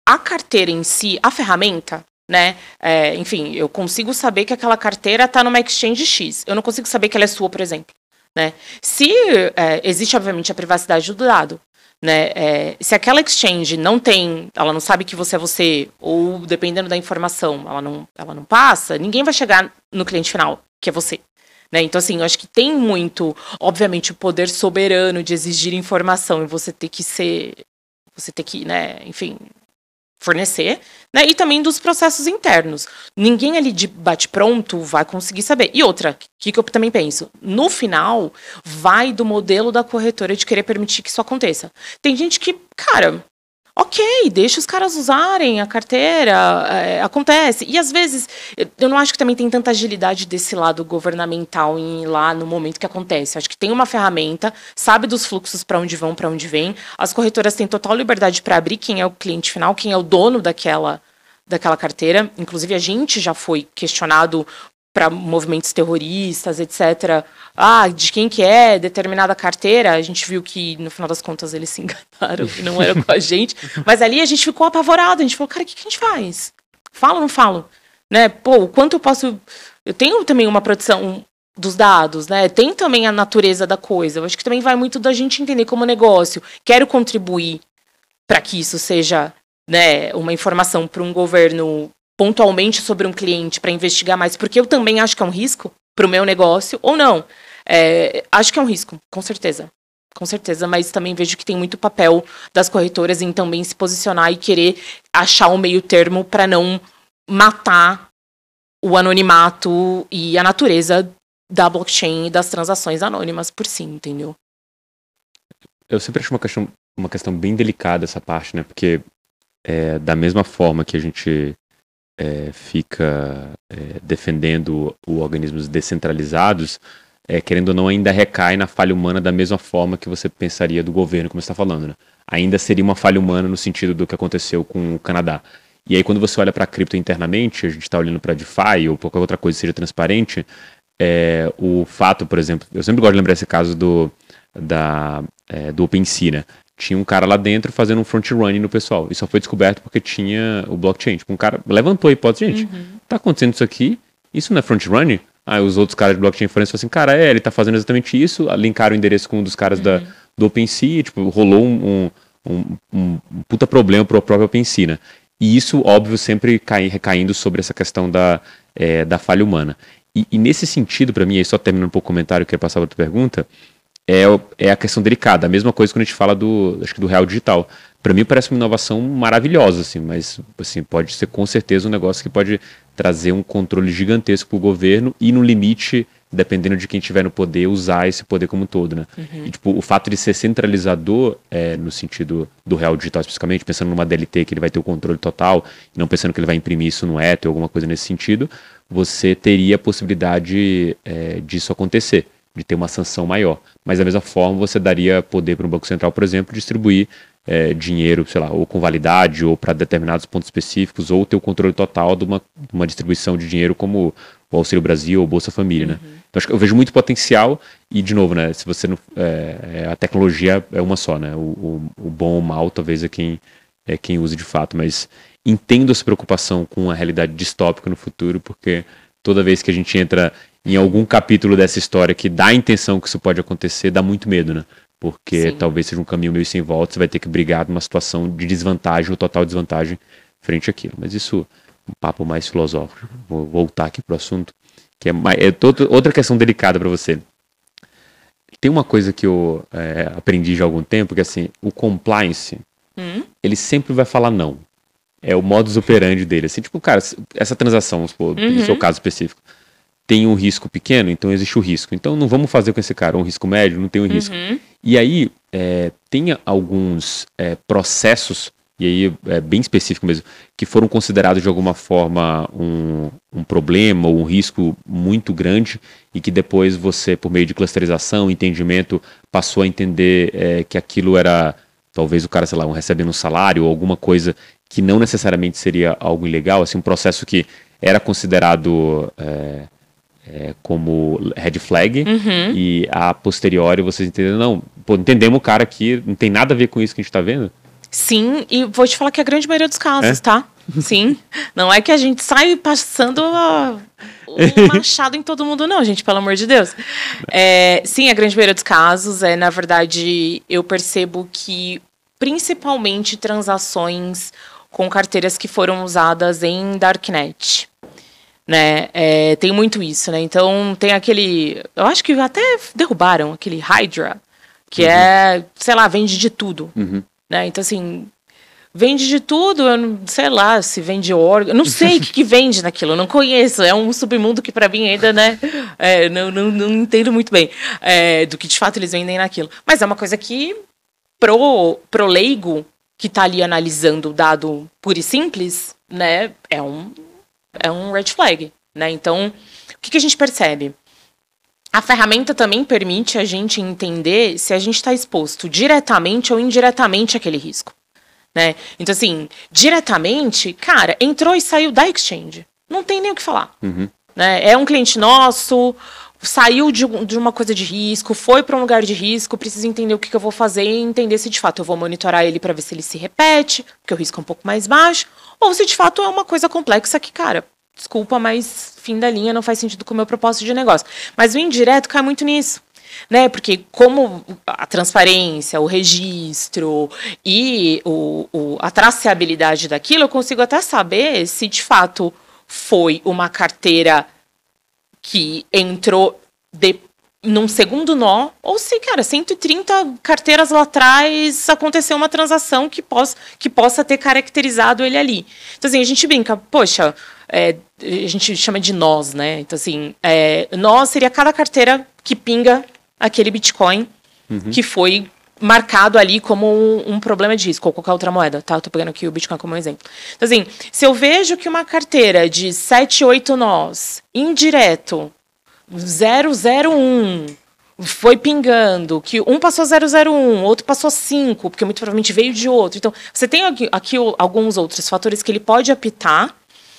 a carteira em si, a ferramenta, né? É, enfim, eu consigo saber que aquela carteira está numa exchange X. Eu não consigo saber que ela é sua, por exemplo. Né? Se é, existe, obviamente, a privacidade do dado, né? É, se aquela exchange não tem, ela não sabe que você é você, ou dependendo da informação, ela não, ela não passa, ninguém vai chegar no cliente final, que é você. Né? Então, assim, eu acho que tem muito, obviamente, o poder soberano de exigir informação e você ter que ser. Você ter que, né, enfim, fornecer, né? E também dos processos internos. Ninguém ali de bate-pronto vai conseguir saber. E outra, que, que eu também penso? No final, vai do modelo da corretora de querer permitir que isso aconteça. Tem gente que, cara, ok, deixa os caras usarem a carteira, é, acontece. E às vezes, eu não acho que também tem tanta agilidade desse lado governamental em ir lá no momento que acontece. Acho que tem uma ferramenta, sabe dos fluxos para onde vão, para onde vem. As corretoras têm total liberdade para abrir quem é o cliente final, quem é o dono daquela daquela carteira. Inclusive, a gente já foi questionado para movimentos terroristas, etc. Ah, de quem que é determinada carteira. A gente viu que, no final das contas, eles se enganaram e não era com a gente. Mas ali a gente ficou apavorado. A gente falou, cara, o que, que a gente faz? Falo ou não falo? Né? Pô, o quanto eu posso... Eu tenho também uma produção dos dados, né? Tem também a natureza da coisa. Eu acho que também vai muito da gente entender como negócio. Quero contribuir para que isso seja né, uma informação para um governo pontualmente sobre um cliente para investigar mais, porque eu também acho que é um risco para o meu negócio, ou não. É, acho que é um risco, com certeza. Com certeza, mas também vejo que tem muito papel das corretoras em também se posicionar e querer achar um meio termo para não matar o anonimato e a natureza da blockchain e das transações anônimas por si, entendeu? Eu sempre acho uma questão, uma questão bem delicada essa parte, né? Porque é, da mesma forma que a gente é, fica é, defendendo os organismos descentralizados, é, querendo ou não, ainda recai na falha humana da mesma forma que você pensaria do governo, como está falando. Né? Ainda seria uma falha humana no sentido do que aconteceu com o Canadá. E aí, quando você olha para a cripto internamente, a gente está olhando para DeFi ou qualquer outra coisa que seja transparente, é, o fato, por exemplo, eu sempre gosto de lembrar esse caso do, da, é, do OpenSea, né? Tinha um cara lá dentro fazendo um front running no pessoal. E só foi descoberto porque tinha o blockchain. Tipo, um cara levantou a hipótese, gente, uhum. tá acontecendo isso aqui, isso não é front running? Aí os outros caras de blockchain foram assim, cara, é, ele tá fazendo exatamente isso, linkaram o endereço com um dos caras uhum. da, do OpenSea, tipo, rolou um, um, um, um puta problema pro próprio OpenSea, né? E isso, óbvio, sempre cai, recaindo sobre essa questão da, é, da falha humana. E, e nesse sentido, para mim, aí só terminando um pouco o comentário, eu queria passar outra pergunta, é, é a questão delicada. A mesma coisa quando a gente fala do, acho que do real digital. Para mim parece uma inovação maravilhosa, assim, mas assim, pode ser com certeza um negócio que pode trazer um controle gigantesco para o governo e no limite dependendo de quem estiver no poder, usar esse poder como um todo, né? Uhum. E, tipo, o fato de ser centralizador, é, no sentido do real digital especificamente, pensando numa DLT que ele vai ter o controle total, não pensando que ele vai imprimir isso no ETH ou alguma coisa nesse sentido, você teria a possibilidade é, disso acontecer, de ter uma sanção maior. Mas da mesma forma, você daria poder para um Banco Central, por exemplo, distribuir é, dinheiro, sei lá, ou com validade, ou para determinados pontos específicos, ou ter o controle total de uma, uma distribuição de dinheiro como o Auxílio Brasil ou Bolsa Família, né? uhum. né? Então acho que eu vejo muito potencial e, de novo, né, se você não... É, a tecnologia é uma só, né? O, o, o bom ou o mal talvez é quem, é quem usa de fato, mas entendo essa preocupação com a realidade distópica no futuro, porque toda vez que a gente entra em algum capítulo dessa história que dá a intenção que isso pode acontecer, dá muito medo, né? porque Sim. talvez seja um caminho meio sem volta, você vai ter que brigar numa situação de desvantagem ou total desvantagem frente àquilo. Mas isso um papo mais filosófico. Vou voltar aqui pro assunto, que é, mais, é outra questão delicada para você. Tem uma coisa que eu é, aprendi já há algum tempo, que é assim, o compliance, hum? ele sempre vai falar não. É o modus operandi dele. Assim, tipo, cara, essa transação, vamos supor, uhum. no seu caso específico, tem um risco pequeno, então existe o risco. Então não vamos fazer com esse cara um risco médio, não tem um uhum. risco. E aí é, tem alguns é, processos, e aí é bem específico mesmo, que foram considerados de alguma forma um, um problema ou um risco muito grande e que depois você, por meio de clusterização, entendimento, passou a entender é, que aquilo era talvez o cara, sei lá, um recebendo um salário ou alguma coisa que não necessariamente seria algo ilegal, assim, um processo que era considerado é, é, como red flag uhum. e a posteriori vocês entenderam, não, pô, entendemos o cara aqui, não tem nada a ver com isso que a gente tá vendo? Sim, e vou te falar que é a grande maioria dos casos, é? tá? Sim. Não é que a gente sai passando o machado em todo mundo, não, gente, pelo amor de Deus. É, sim, a grande maioria dos casos, é, na verdade, eu percebo que principalmente transações com carteiras que foram usadas em Darknet né? É, tem muito isso, né? Então tem aquele, eu acho que até derrubaram aquele Hydra, que uhum. é, sei lá, vende de tudo, uhum. né? Então assim, vende de tudo, eu não sei lá se vende órgão, não sei o que, que, vende naquilo, eu não conheço, é um submundo que para mim ainda, né, é, não, não, não, entendo muito bem é, do que de fato eles vendem naquilo. Mas é uma coisa que pro, pro leigo que tá ali analisando o dado puro e simples, né, é um é um red flag, né? Então, o que, que a gente percebe? A ferramenta também permite a gente entender se a gente está exposto diretamente ou indiretamente àquele risco. Né? Então, assim, diretamente, cara, entrou e saiu da exchange. Não tem nem o que falar. Uhum. Né? É um cliente nosso, saiu de, de uma coisa de risco, foi para um lugar de risco, preciso entender o que, que, eu vou fazer e entender se de fato eu vou monitorar ele para ver se ele se repete, porque o risco é um pouco mais baixo, ou se de fato é uma coisa complexa que, cara, desculpa, mas fim da linha não faz sentido com o meu propósito de negócio. Mas o indireto cai muito nisso. Né? Porque como a transparência, o registro e o, o, a traceabilidade daquilo, eu consigo até saber se de fato foi uma carteira que entrou de, num segundo nó, ou se, cara, 130 carteiras lá atrás aconteceu uma transação que, possa que possa ter caracterizado ele ali. Então, assim, a gente brinca, poxa, é, a gente chama de nós, né? Então, assim, é, nós seria cada carteira que pinga aquele Bitcoin uhum. que foi marcado ali como um, um, problema de risco, ou qualquer outra moeda, tá? Eu tô pegando aqui o Bitcoin como um exemplo. Então, assim, se eu vejo que uma carteira de 7, 8 nós, indireto, 001 foi pingando, que um passou 001, outro passou 5, porque muito provavelmente veio de outro. Então, você tem aqui, aqui alguns outros fatores que ele pode apitar,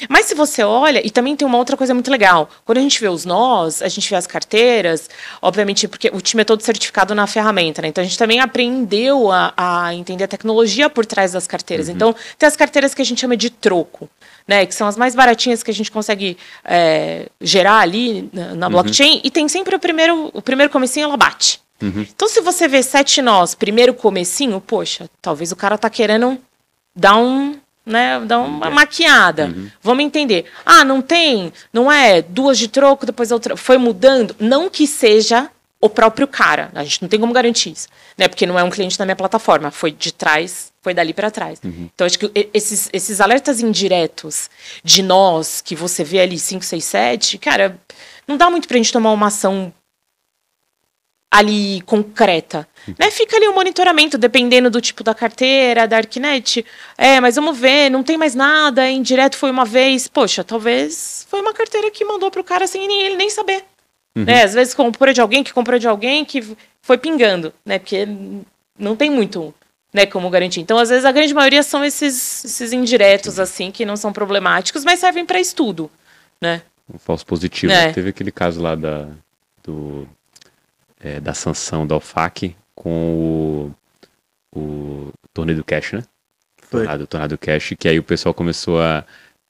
mas se você olha, e também tem uma outra coisa muito legal. Quando a gente vê os nós, a gente vê as carteiras, obviamente, porque o time é todo certificado na ferramenta, né? Então a gente também aprendeu a, a entender a tecnologia por trás das carteiras. Uhum. Então, tem as carteiras que a gente chama de troco né, que são as mais baratinhas que a gente consegue é, gerar ali na, na uhum. blockchain, e tem sempre o primeiro, o primeiro comecinho, ela bate. Uhum. Então, se você vê sete nós, primeiro comecinho, poxa, talvez o cara tá querendo dar um, né, dar uma maquiada. Uhum. Vamos entender. Ah, não tem, não é duas de troco, depois outra. Foi mudando. Não que seja o próprio cara. A gente não tem como garantir isso, né? Porque não é um cliente da minha plataforma, foi de trás, foi dali para trás. Uhum. Então acho que esses, esses alertas indiretos de nós que você vê ali 5, 6, 7, cara, não dá muito pra gente tomar uma ação ali concreta. Né? Fica ali o um monitoramento, dependendo do tipo da carteira, da Arquinet. É, mas vamos ver, não tem mais nada, é indireto foi uma vez. Poxa, talvez foi uma carteira que mandou pro cara sem ele nem saber. Uhum. Né? Às vezes comprou de alguém que comprou de alguém que foi pingando, né? Porque não tem muito né, como garantir. Então, às vezes, a grande maioria são esses, esses indiretos, assim, que não são problemáticos, mas servem para estudo, né? Um falso positivo. É. Teve aquele caso lá da, do, é, da sanção da OFAC com o, o torneio do cash, né? Foi. Tornado, tornado cash, que aí o pessoal começou a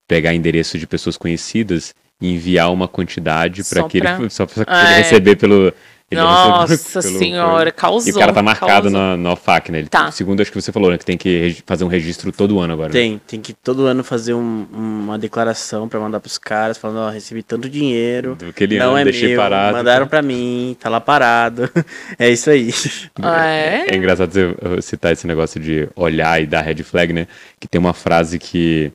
pegar endereço de pessoas conhecidas enviar uma quantidade para que pra... ele só para ah, é. receber pelo ele Nossa pelo, senhora, causou. E o cara tá marcado na, na OFAC, né? Ele, tá. Segundo acho que você falou, né? Que tem que fazer um registro todo ano agora. Né? Tem, né? tem que todo ano fazer um, uma declaração pra mandar pros caras, falando, ó, recebi tanto dinheiro. Do que ele não é deixei meu, parado. Mandaram tá? pra mim, tá lá parado. é isso aí. Ah, é? é engraçado você citar esse negócio de olhar e dar red flag, né? Que tem uma frase que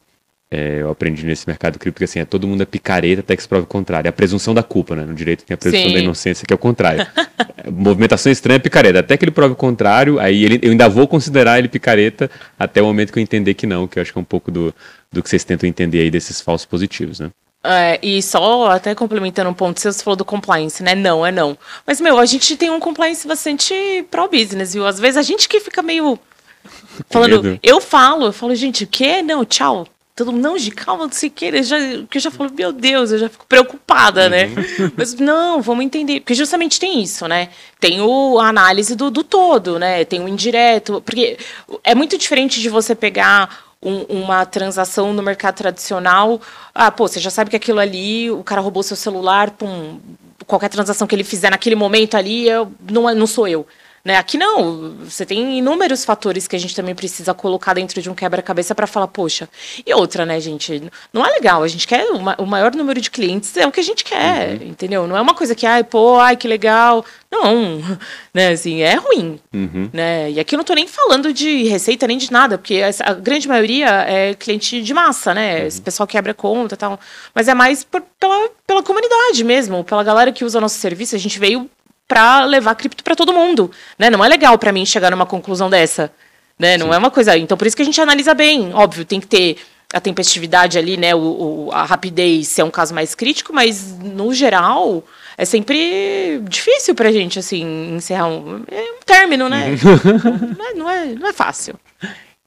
é, eu aprendi nesse mercado cripto que assim, é, todo mundo é picareta até que se prove o contrário. É a presunção da culpa, né? No direito tem a presunção Sim. da inocência, que é o contrário. Movimentação estranha é picareta. Até que ele prove o contrário, aí ele, eu ainda vou considerar ele picareta até o momento que eu entender que não, que eu acho que é um pouco do, do que vocês tentam entender aí desses falsos positivos, né? É, e só até complementando um ponto, você falou do compliance, né? Não, é não. Mas, meu, a gente tem um compliance bastante pro-business, viu? Às vezes a gente que fica meio. Falando, eu falo, eu falo, gente, o quê? Não, tchau todo mundo, não, de calma, não sei o que, ele já, que eu já falo, meu Deus, eu já fico preocupada, né? uhum. né? Mas não, vamos entender, porque justamente tem isso, né? Tem o, a análise do, do todo, né? Tem o indireto, porque é muito diferente de você pegar um, uma transação no mercado tradicional, ah, pô, você já sabe que aquilo ali, o cara roubou seu celular, pum, qualquer transação que ele fizer naquele momento ali, eu, não, é, não sou eu. Né? Aqui não, você tem inúmeros fatores que a gente também precisa colocar dentro de um quebra-cabeça para falar, poxa. E outra, né, gente? Não é legal, a gente quer uma, o maior número de clientes, é o que a gente quer, uhum. entendeu? Não é uma coisa que, ai, pô, ai, que legal. Não, né, assim, é ruim, uhum. né? E aqui eu não tô nem falando de receita nem de nada, porque a grande maioria é cliente de massa, né? Uhum. Esse pessoal quebra conta e tal. Mas é mais por, pela, pela comunidade mesmo, pela galera que usa nosso serviço. A gente veio para levar cripto para todo mundo, né? Não é legal para mim chegar numa conclusão dessa, né? Não Sim. é uma coisa. Então por isso que a gente analisa bem, óbvio, tem que ter a tempestividade ali, né? O, o, a rapidez se é um caso mais crítico, mas no geral é sempre difícil pra gente assim encerrar um, é um término, né? não, é, não, é, não é fácil.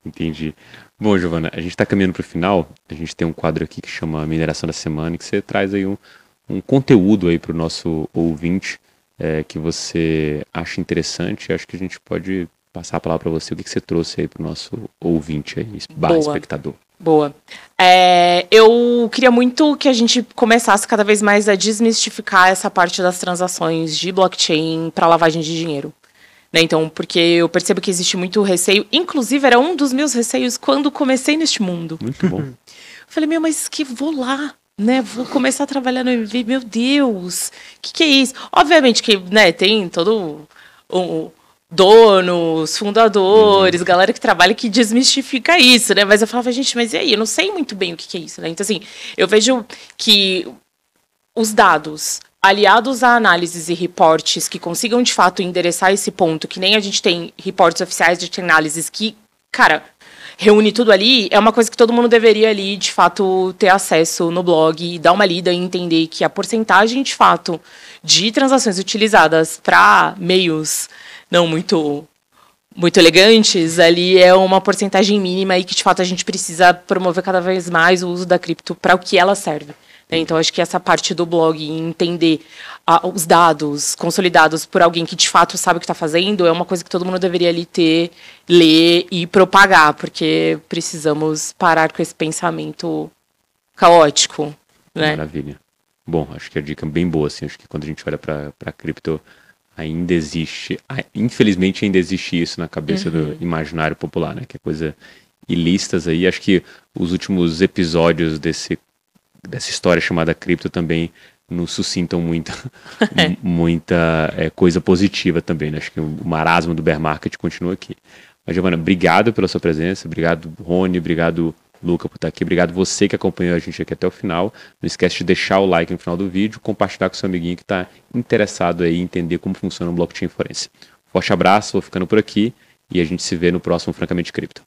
Entendi. Bom, Giovana, a gente está caminhando para o final. A gente tem um quadro aqui que chama Mineração da Semana, que você traz aí um, um conteúdo aí para o nosso ouvinte é, que você acha interessante. Acho que a gente pode passar a palavra para você. O que, que você trouxe aí para o nosso ouvinte aí, barra Boa. espectador? Boa. É, eu queria muito que a gente começasse cada vez mais a desmistificar essa parte das transações de blockchain para lavagem de dinheiro. Né? Então, porque eu percebo que existe muito receio. Inclusive, era um dos meus receios quando comecei neste mundo. Muito bom. Falei, meu, mas que vou lá né, vou começar a trabalhar no MV, meu Deus, o que, que é isso? Obviamente que, né, tem todo o donos, fundadores, uhum. galera que trabalha que desmistifica isso, né? Mas eu falava, gente, mas e aí? Eu não sei muito bem o que, que é isso, né? Então, assim, eu vejo que os dados aliados a análises e reportes que consigam de fato endereçar esse ponto, que nem a gente tem reportes oficiais de análises que, cara, reúne tudo ali, é uma coisa que todo mundo deveria ali, de fato, ter acesso no blog, dar uma lida e entender que a porcentagem, de fato, de transações utilizadas para meios não muito muito elegantes, ali é uma porcentagem mínima e que de fato a gente precisa promover cada vez mais o uso da cripto para o que ela serve. Né? Então, acho que essa parte do blog, entender a, os dados consolidados por alguém que de fato sabe o que está fazendo, é uma coisa que todo mundo deveria ali ter, ler e propagar, porque precisamos parar com esse pensamento caótico. Né? Maravilha. Bom, acho que a dica é bem boa, assim, acho que quando a gente olha para a cripto, ainda existe, infelizmente ainda existe isso na cabeça uhum. do imaginário popular, né, que é coisa ilícitas aí, acho que os últimos episódios desse dessa história chamada cripto também não suscitam muita, muita é, coisa positiva também. Né? Acho que o marasmo do bear market continua aqui. Mas, Giovana, obrigado pela sua presença, obrigado, Rony, obrigado, Luca, por estar aqui, obrigado você que acompanhou a gente aqui até o final. Não esquece de deixar o like no final do vídeo, compartilhar com seu amiguinho que está interessado aí em entender como funciona o blockchain forense. Forte abraço, vou ficando por aqui e a gente se vê no próximo Francamente Cripto.